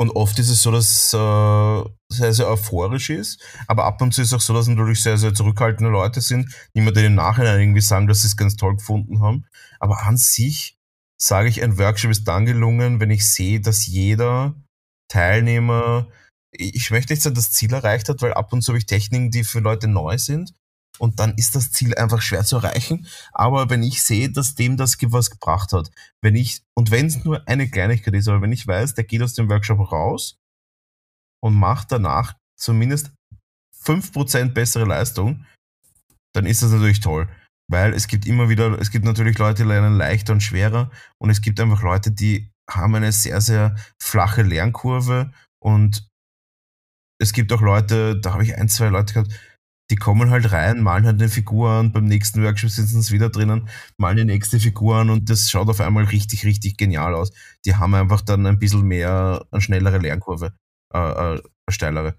Und oft ist es so, dass äh, sehr, sehr euphorisch ist, aber ab und zu ist es auch so, dass natürlich sehr, sehr zurückhaltende Leute sind, die mir dann im Nachhinein irgendwie sagen, dass sie es ganz toll gefunden haben. Aber an sich sage ich, ein Workshop ist dann gelungen, wenn ich sehe, dass jeder Teilnehmer, ich möchte nicht sagen, das Ziel erreicht hat, weil ab und zu habe ich Techniken, die für Leute neu sind, und dann ist das Ziel einfach schwer zu erreichen. Aber wenn ich sehe, dass dem das was gebracht hat, wenn ich, und wenn es nur eine Kleinigkeit ist, aber wenn ich weiß, der geht aus dem Workshop raus und macht danach zumindest 5% bessere Leistung, dann ist das natürlich toll. Weil es gibt immer wieder, es gibt natürlich Leute, die lernen leichter und schwerer und es gibt einfach Leute, die haben eine sehr, sehr flache Lernkurve und es gibt auch Leute, da habe ich ein, zwei Leute gehabt, die kommen halt rein, malen halt eine Figur an, beim nächsten Workshop sitzen sie wieder drinnen, malen die nächste Figur an und das schaut auf einmal richtig, richtig genial aus. Die haben einfach dann ein bisschen mehr, eine schnellere Lernkurve, äh, äh, eine steilere.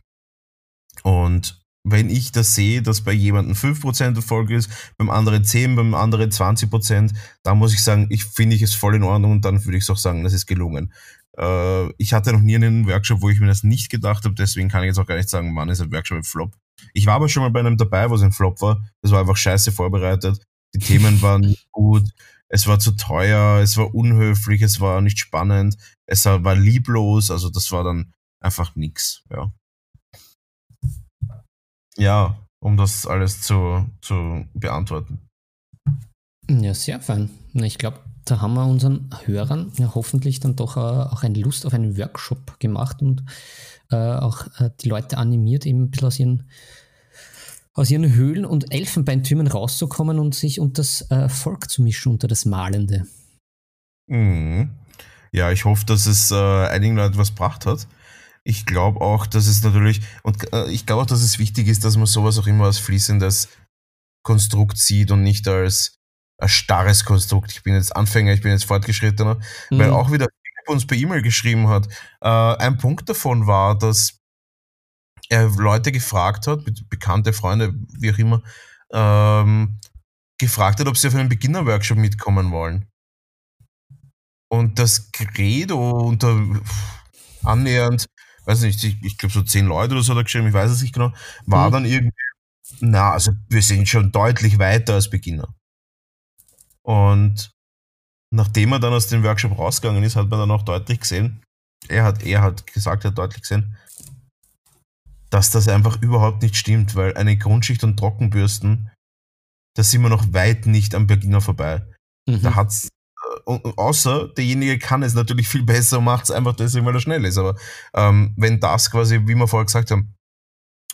Und wenn ich das sehe, dass bei jemandem 5% Erfolg ist, beim anderen 10, beim anderen 20%, dann muss ich sagen, ich finde ich es voll in Ordnung und dann würde ich auch sagen, das ist gelungen. Äh, ich hatte noch nie einen Workshop, wo ich mir das nicht gedacht habe, deswegen kann ich jetzt auch gar nicht sagen, wann ist ein Workshop ein Flop. Ich war aber schon mal bei einem dabei, wo es ein Flop war. Das war einfach scheiße vorbereitet. Die Themen waren nicht gut. Es war zu teuer. Es war unhöflich. Es war nicht spannend. Es war lieblos. Also das war dann einfach nix. Ja. Ja, um das alles zu, zu beantworten. Ja, sehr fein. Ich glaube, da haben wir unseren Hörern ja hoffentlich dann doch äh, auch eine Lust auf einen Workshop gemacht und äh, auch äh, die Leute animiert, eben ein bisschen aus ihren, aus ihren Höhlen und Elfenbeintürmen rauszukommen und sich unter das äh, Volk zu mischen, unter das Malende. Mhm. Ja, ich hoffe, dass es äh, einigen Leuten was gebracht hat. Ich glaube auch, dass es natürlich, und äh, ich glaube auch, dass es wichtig ist, dass man sowas auch immer als fließendes Konstrukt sieht und nicht als ein starres Konstrukt. Ich bin jetzt Anfänger, ich bin jetzt Fortgeschrittener, mhm. weil auch wieder uns per E-Mail geschrieben hat. Äh, ein Punkt davon war, dass er Leute gefragt hat, bekannte Freunde, wie auch immer, ähm, gefragt hat, ob sie auf einen Beginner-Workshop mitkommen wollen. Und das Credo unter annähernd, weiß nicht, ich, ich glaube so zehn Leute oder so hat er geschrieben, ich weiß es nicht genau, war mhm. dann irgendwie, na, also wir sind schon deutlich weiter als Beginner. Und nachdem er dann aus dem Workshop rausgegangen ist, hat man dann auch deutlich gesehen, er hat, er hat gesagt, er hat deutlich gesehen, dass das einfach überhaupt nicht stimmt, weil eine Grundschicht und Trockenbürsten, da sind wir noch weit nicht am Beginner vorbei. Mhm. Da hat's, äh, außer derjenige kann es natürlich viel besser und macht es einfach deswegen, weil er schnell ist. Aber ähm, wenn das quasi, wie wir vorher gesagt haben,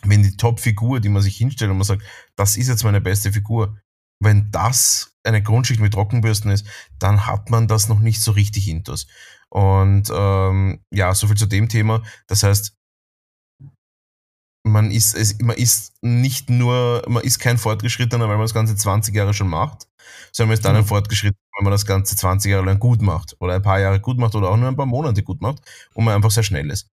wenn die Top-Figur, die man sich hinstellt und man sagt, das ist jetzt meine beste Figur, wenn das eine Grundschicht mit Trockenbürsten ist, dann hat man das noch nicht so richtig intus. Und ähm, ja, soviel zu dem Thema. Das heißt, man ist, es, man ist nicht nur, man ist kein Fortgeschrittener, weil man das Ganze 20 Jahre schon macht, sondern man ist dann ein mhm. Fortgeschrittener, weil man das Ganze 20 Jahre lang gut macht oder ein paar Jahre gut macht oder auch nur ein paar Monate gut macht und man einfach sehr schnell ist.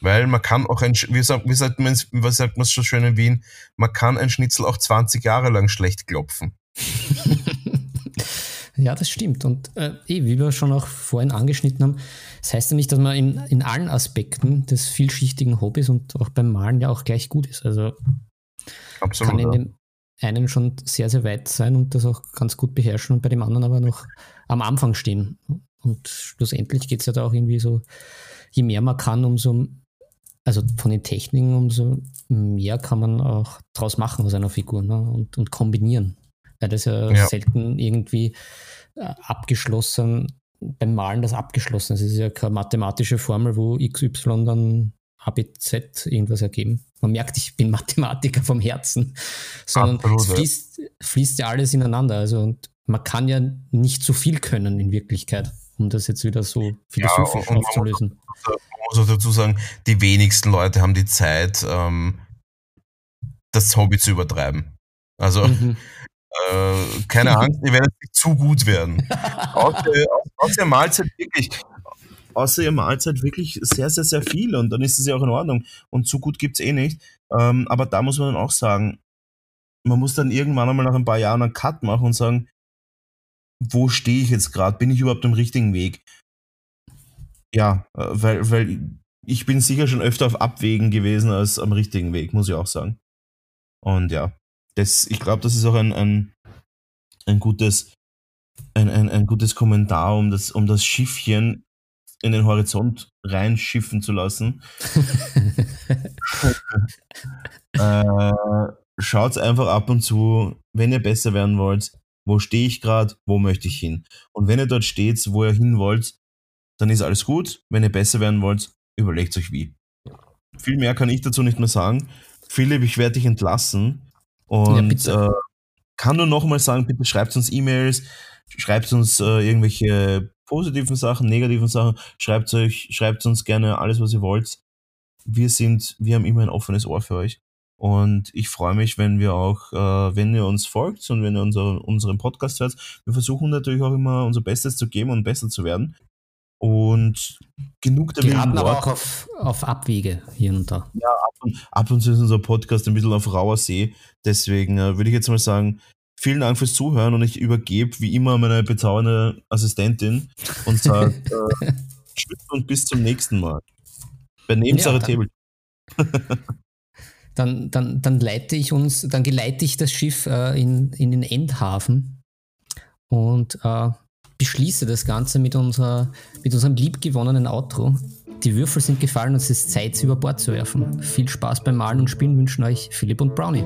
Weil man kann auch ein, wie sagt, wie sagt man, was sagt man so schön in Wien, man kann ein Schnitzel auch 20 Jahre lang schlecht klopfen. (laughs) ja, das stimmt. Und äh, eh, wie wir schon auch vorhin angeschnitten haben, das heißt ja nicht, dass man in, in allen Aspekten des vielschichtigen Hobbys und auch beim Malen ja auch gleich gut ist. Also Absolut, kann in dem einen schon sehr, sehr weit sein und das auch ganz gut beherrschen und bei dem anderen aber noch am Anfang stehen. Und schlussendlich geht es ja da auch irgendwie so, je mehr man kann, umso, also von den Techniken, umso mehr kann man auch draus machen aus einer Figur ne? und, und kombinieren weil das ja, ja. selten irgendwie äh, abgeschlossen, beim Malen das abgeschlossen ist. Es ist ja keine mathematische Formel, wo XY dann ABZ irgendwas ergeben. Man merkt, ich bin (laughs) Mathematiker vom Herzen, sondern Absolut, es fließt, fließt, ja alles ineinander. Also und man kann ja nicht so viel können in Wirklichkeit, um das jetzt wieder so philosophisch ja, aufzulösen. Man muss auch dazu sagen, die wenigsten Leute haben die Zeit, ähm, das Hobby zu übertreiben. Also mhm. Äh, keine Angst, ihr werdet nicht zu gut werden. (laughs) außer, außer Mahlzeit wirklich, außer ihr Mahlzeit wirklich sehr, sehr, sehr viel und dann ist es ja auch in Ordnung. Und zu gut gibt es eh nicht. Ähm, aber da muss man dann auch sagen, man muss dann irgendwann einmal nach ein paar Jahren einen Cut machen und sagen, wo stehe ich jetzt gerade? Bin ich überhaupt am richtigen Weg? Ja, äh, weil, weil ich bin sicher schon öfter auf Abwägen gewesen als am richtigen Weg, muss ich auch sagen. Und ja, das, ich glaube, das ist auch ein, ein, ein gutes, ein, ein, ein gutes Kommentar, um das, um das Schiffchen in den Horizont reinschiffen zu lassen. (laughs) äh, Schaut einfach ab und zu, wenn ihr besser werden wollt, wo stehe ich gerade, wo möchte ich hin. Und wenn ihr dort steht, wo ihr hin wollt, dann ist alles gut. Wenn ihr besser werden wollt, überlegt euch wie. Viel mehr kann ich dazu nicht mehr sagen. Philipp, ich werde dich entlassen. Und ja, äh, kann nur nochmal sagen, bitte schreibt uns E-Mails, schreibt uns äh, irgendwelche positiven Sachen, negativen Sachen, schreibt euch, schreibt uns gerne alles, was ihr wollt. Wir sind, wir haben immer ein offenes Ohr für euch. Und ich freue mich, wenn wir auch, äh, wenn ihr uns folgt und wenn ihr unser, unseren Podcast hört. Wir versuchen natürlich auch immer unser Bestes zu geben und besser zu werden. Und genug der Geraten aber auch auf, auf Abwege hier und da. Ja, ab und, ab und zu ist unser Podcast ein bisschen auf rauer See. Deswegen äh, würde ich jetzt mal sagen, vielen Dank fürs Zuhören und ich übergebe wie immer meine bezaubernde Assistentin und sage (laughs) äh, Tschüss und bis zum nächsten Mal. Bei Nebensache ja, Table. (laughs) dann, dann, dann leite ich uns, dann geleite ich das Schiff äh, in, in den Endhafen und äh, beschließe das Ganze mit, unserer, mit unserem liebgewonnenen Outro. Die Würfel sind gefallen und es ist Zeit, sie über Bord zu werfen. Viel Spaß beim Malen und Spielen wünschen euch Philipp und Brownie.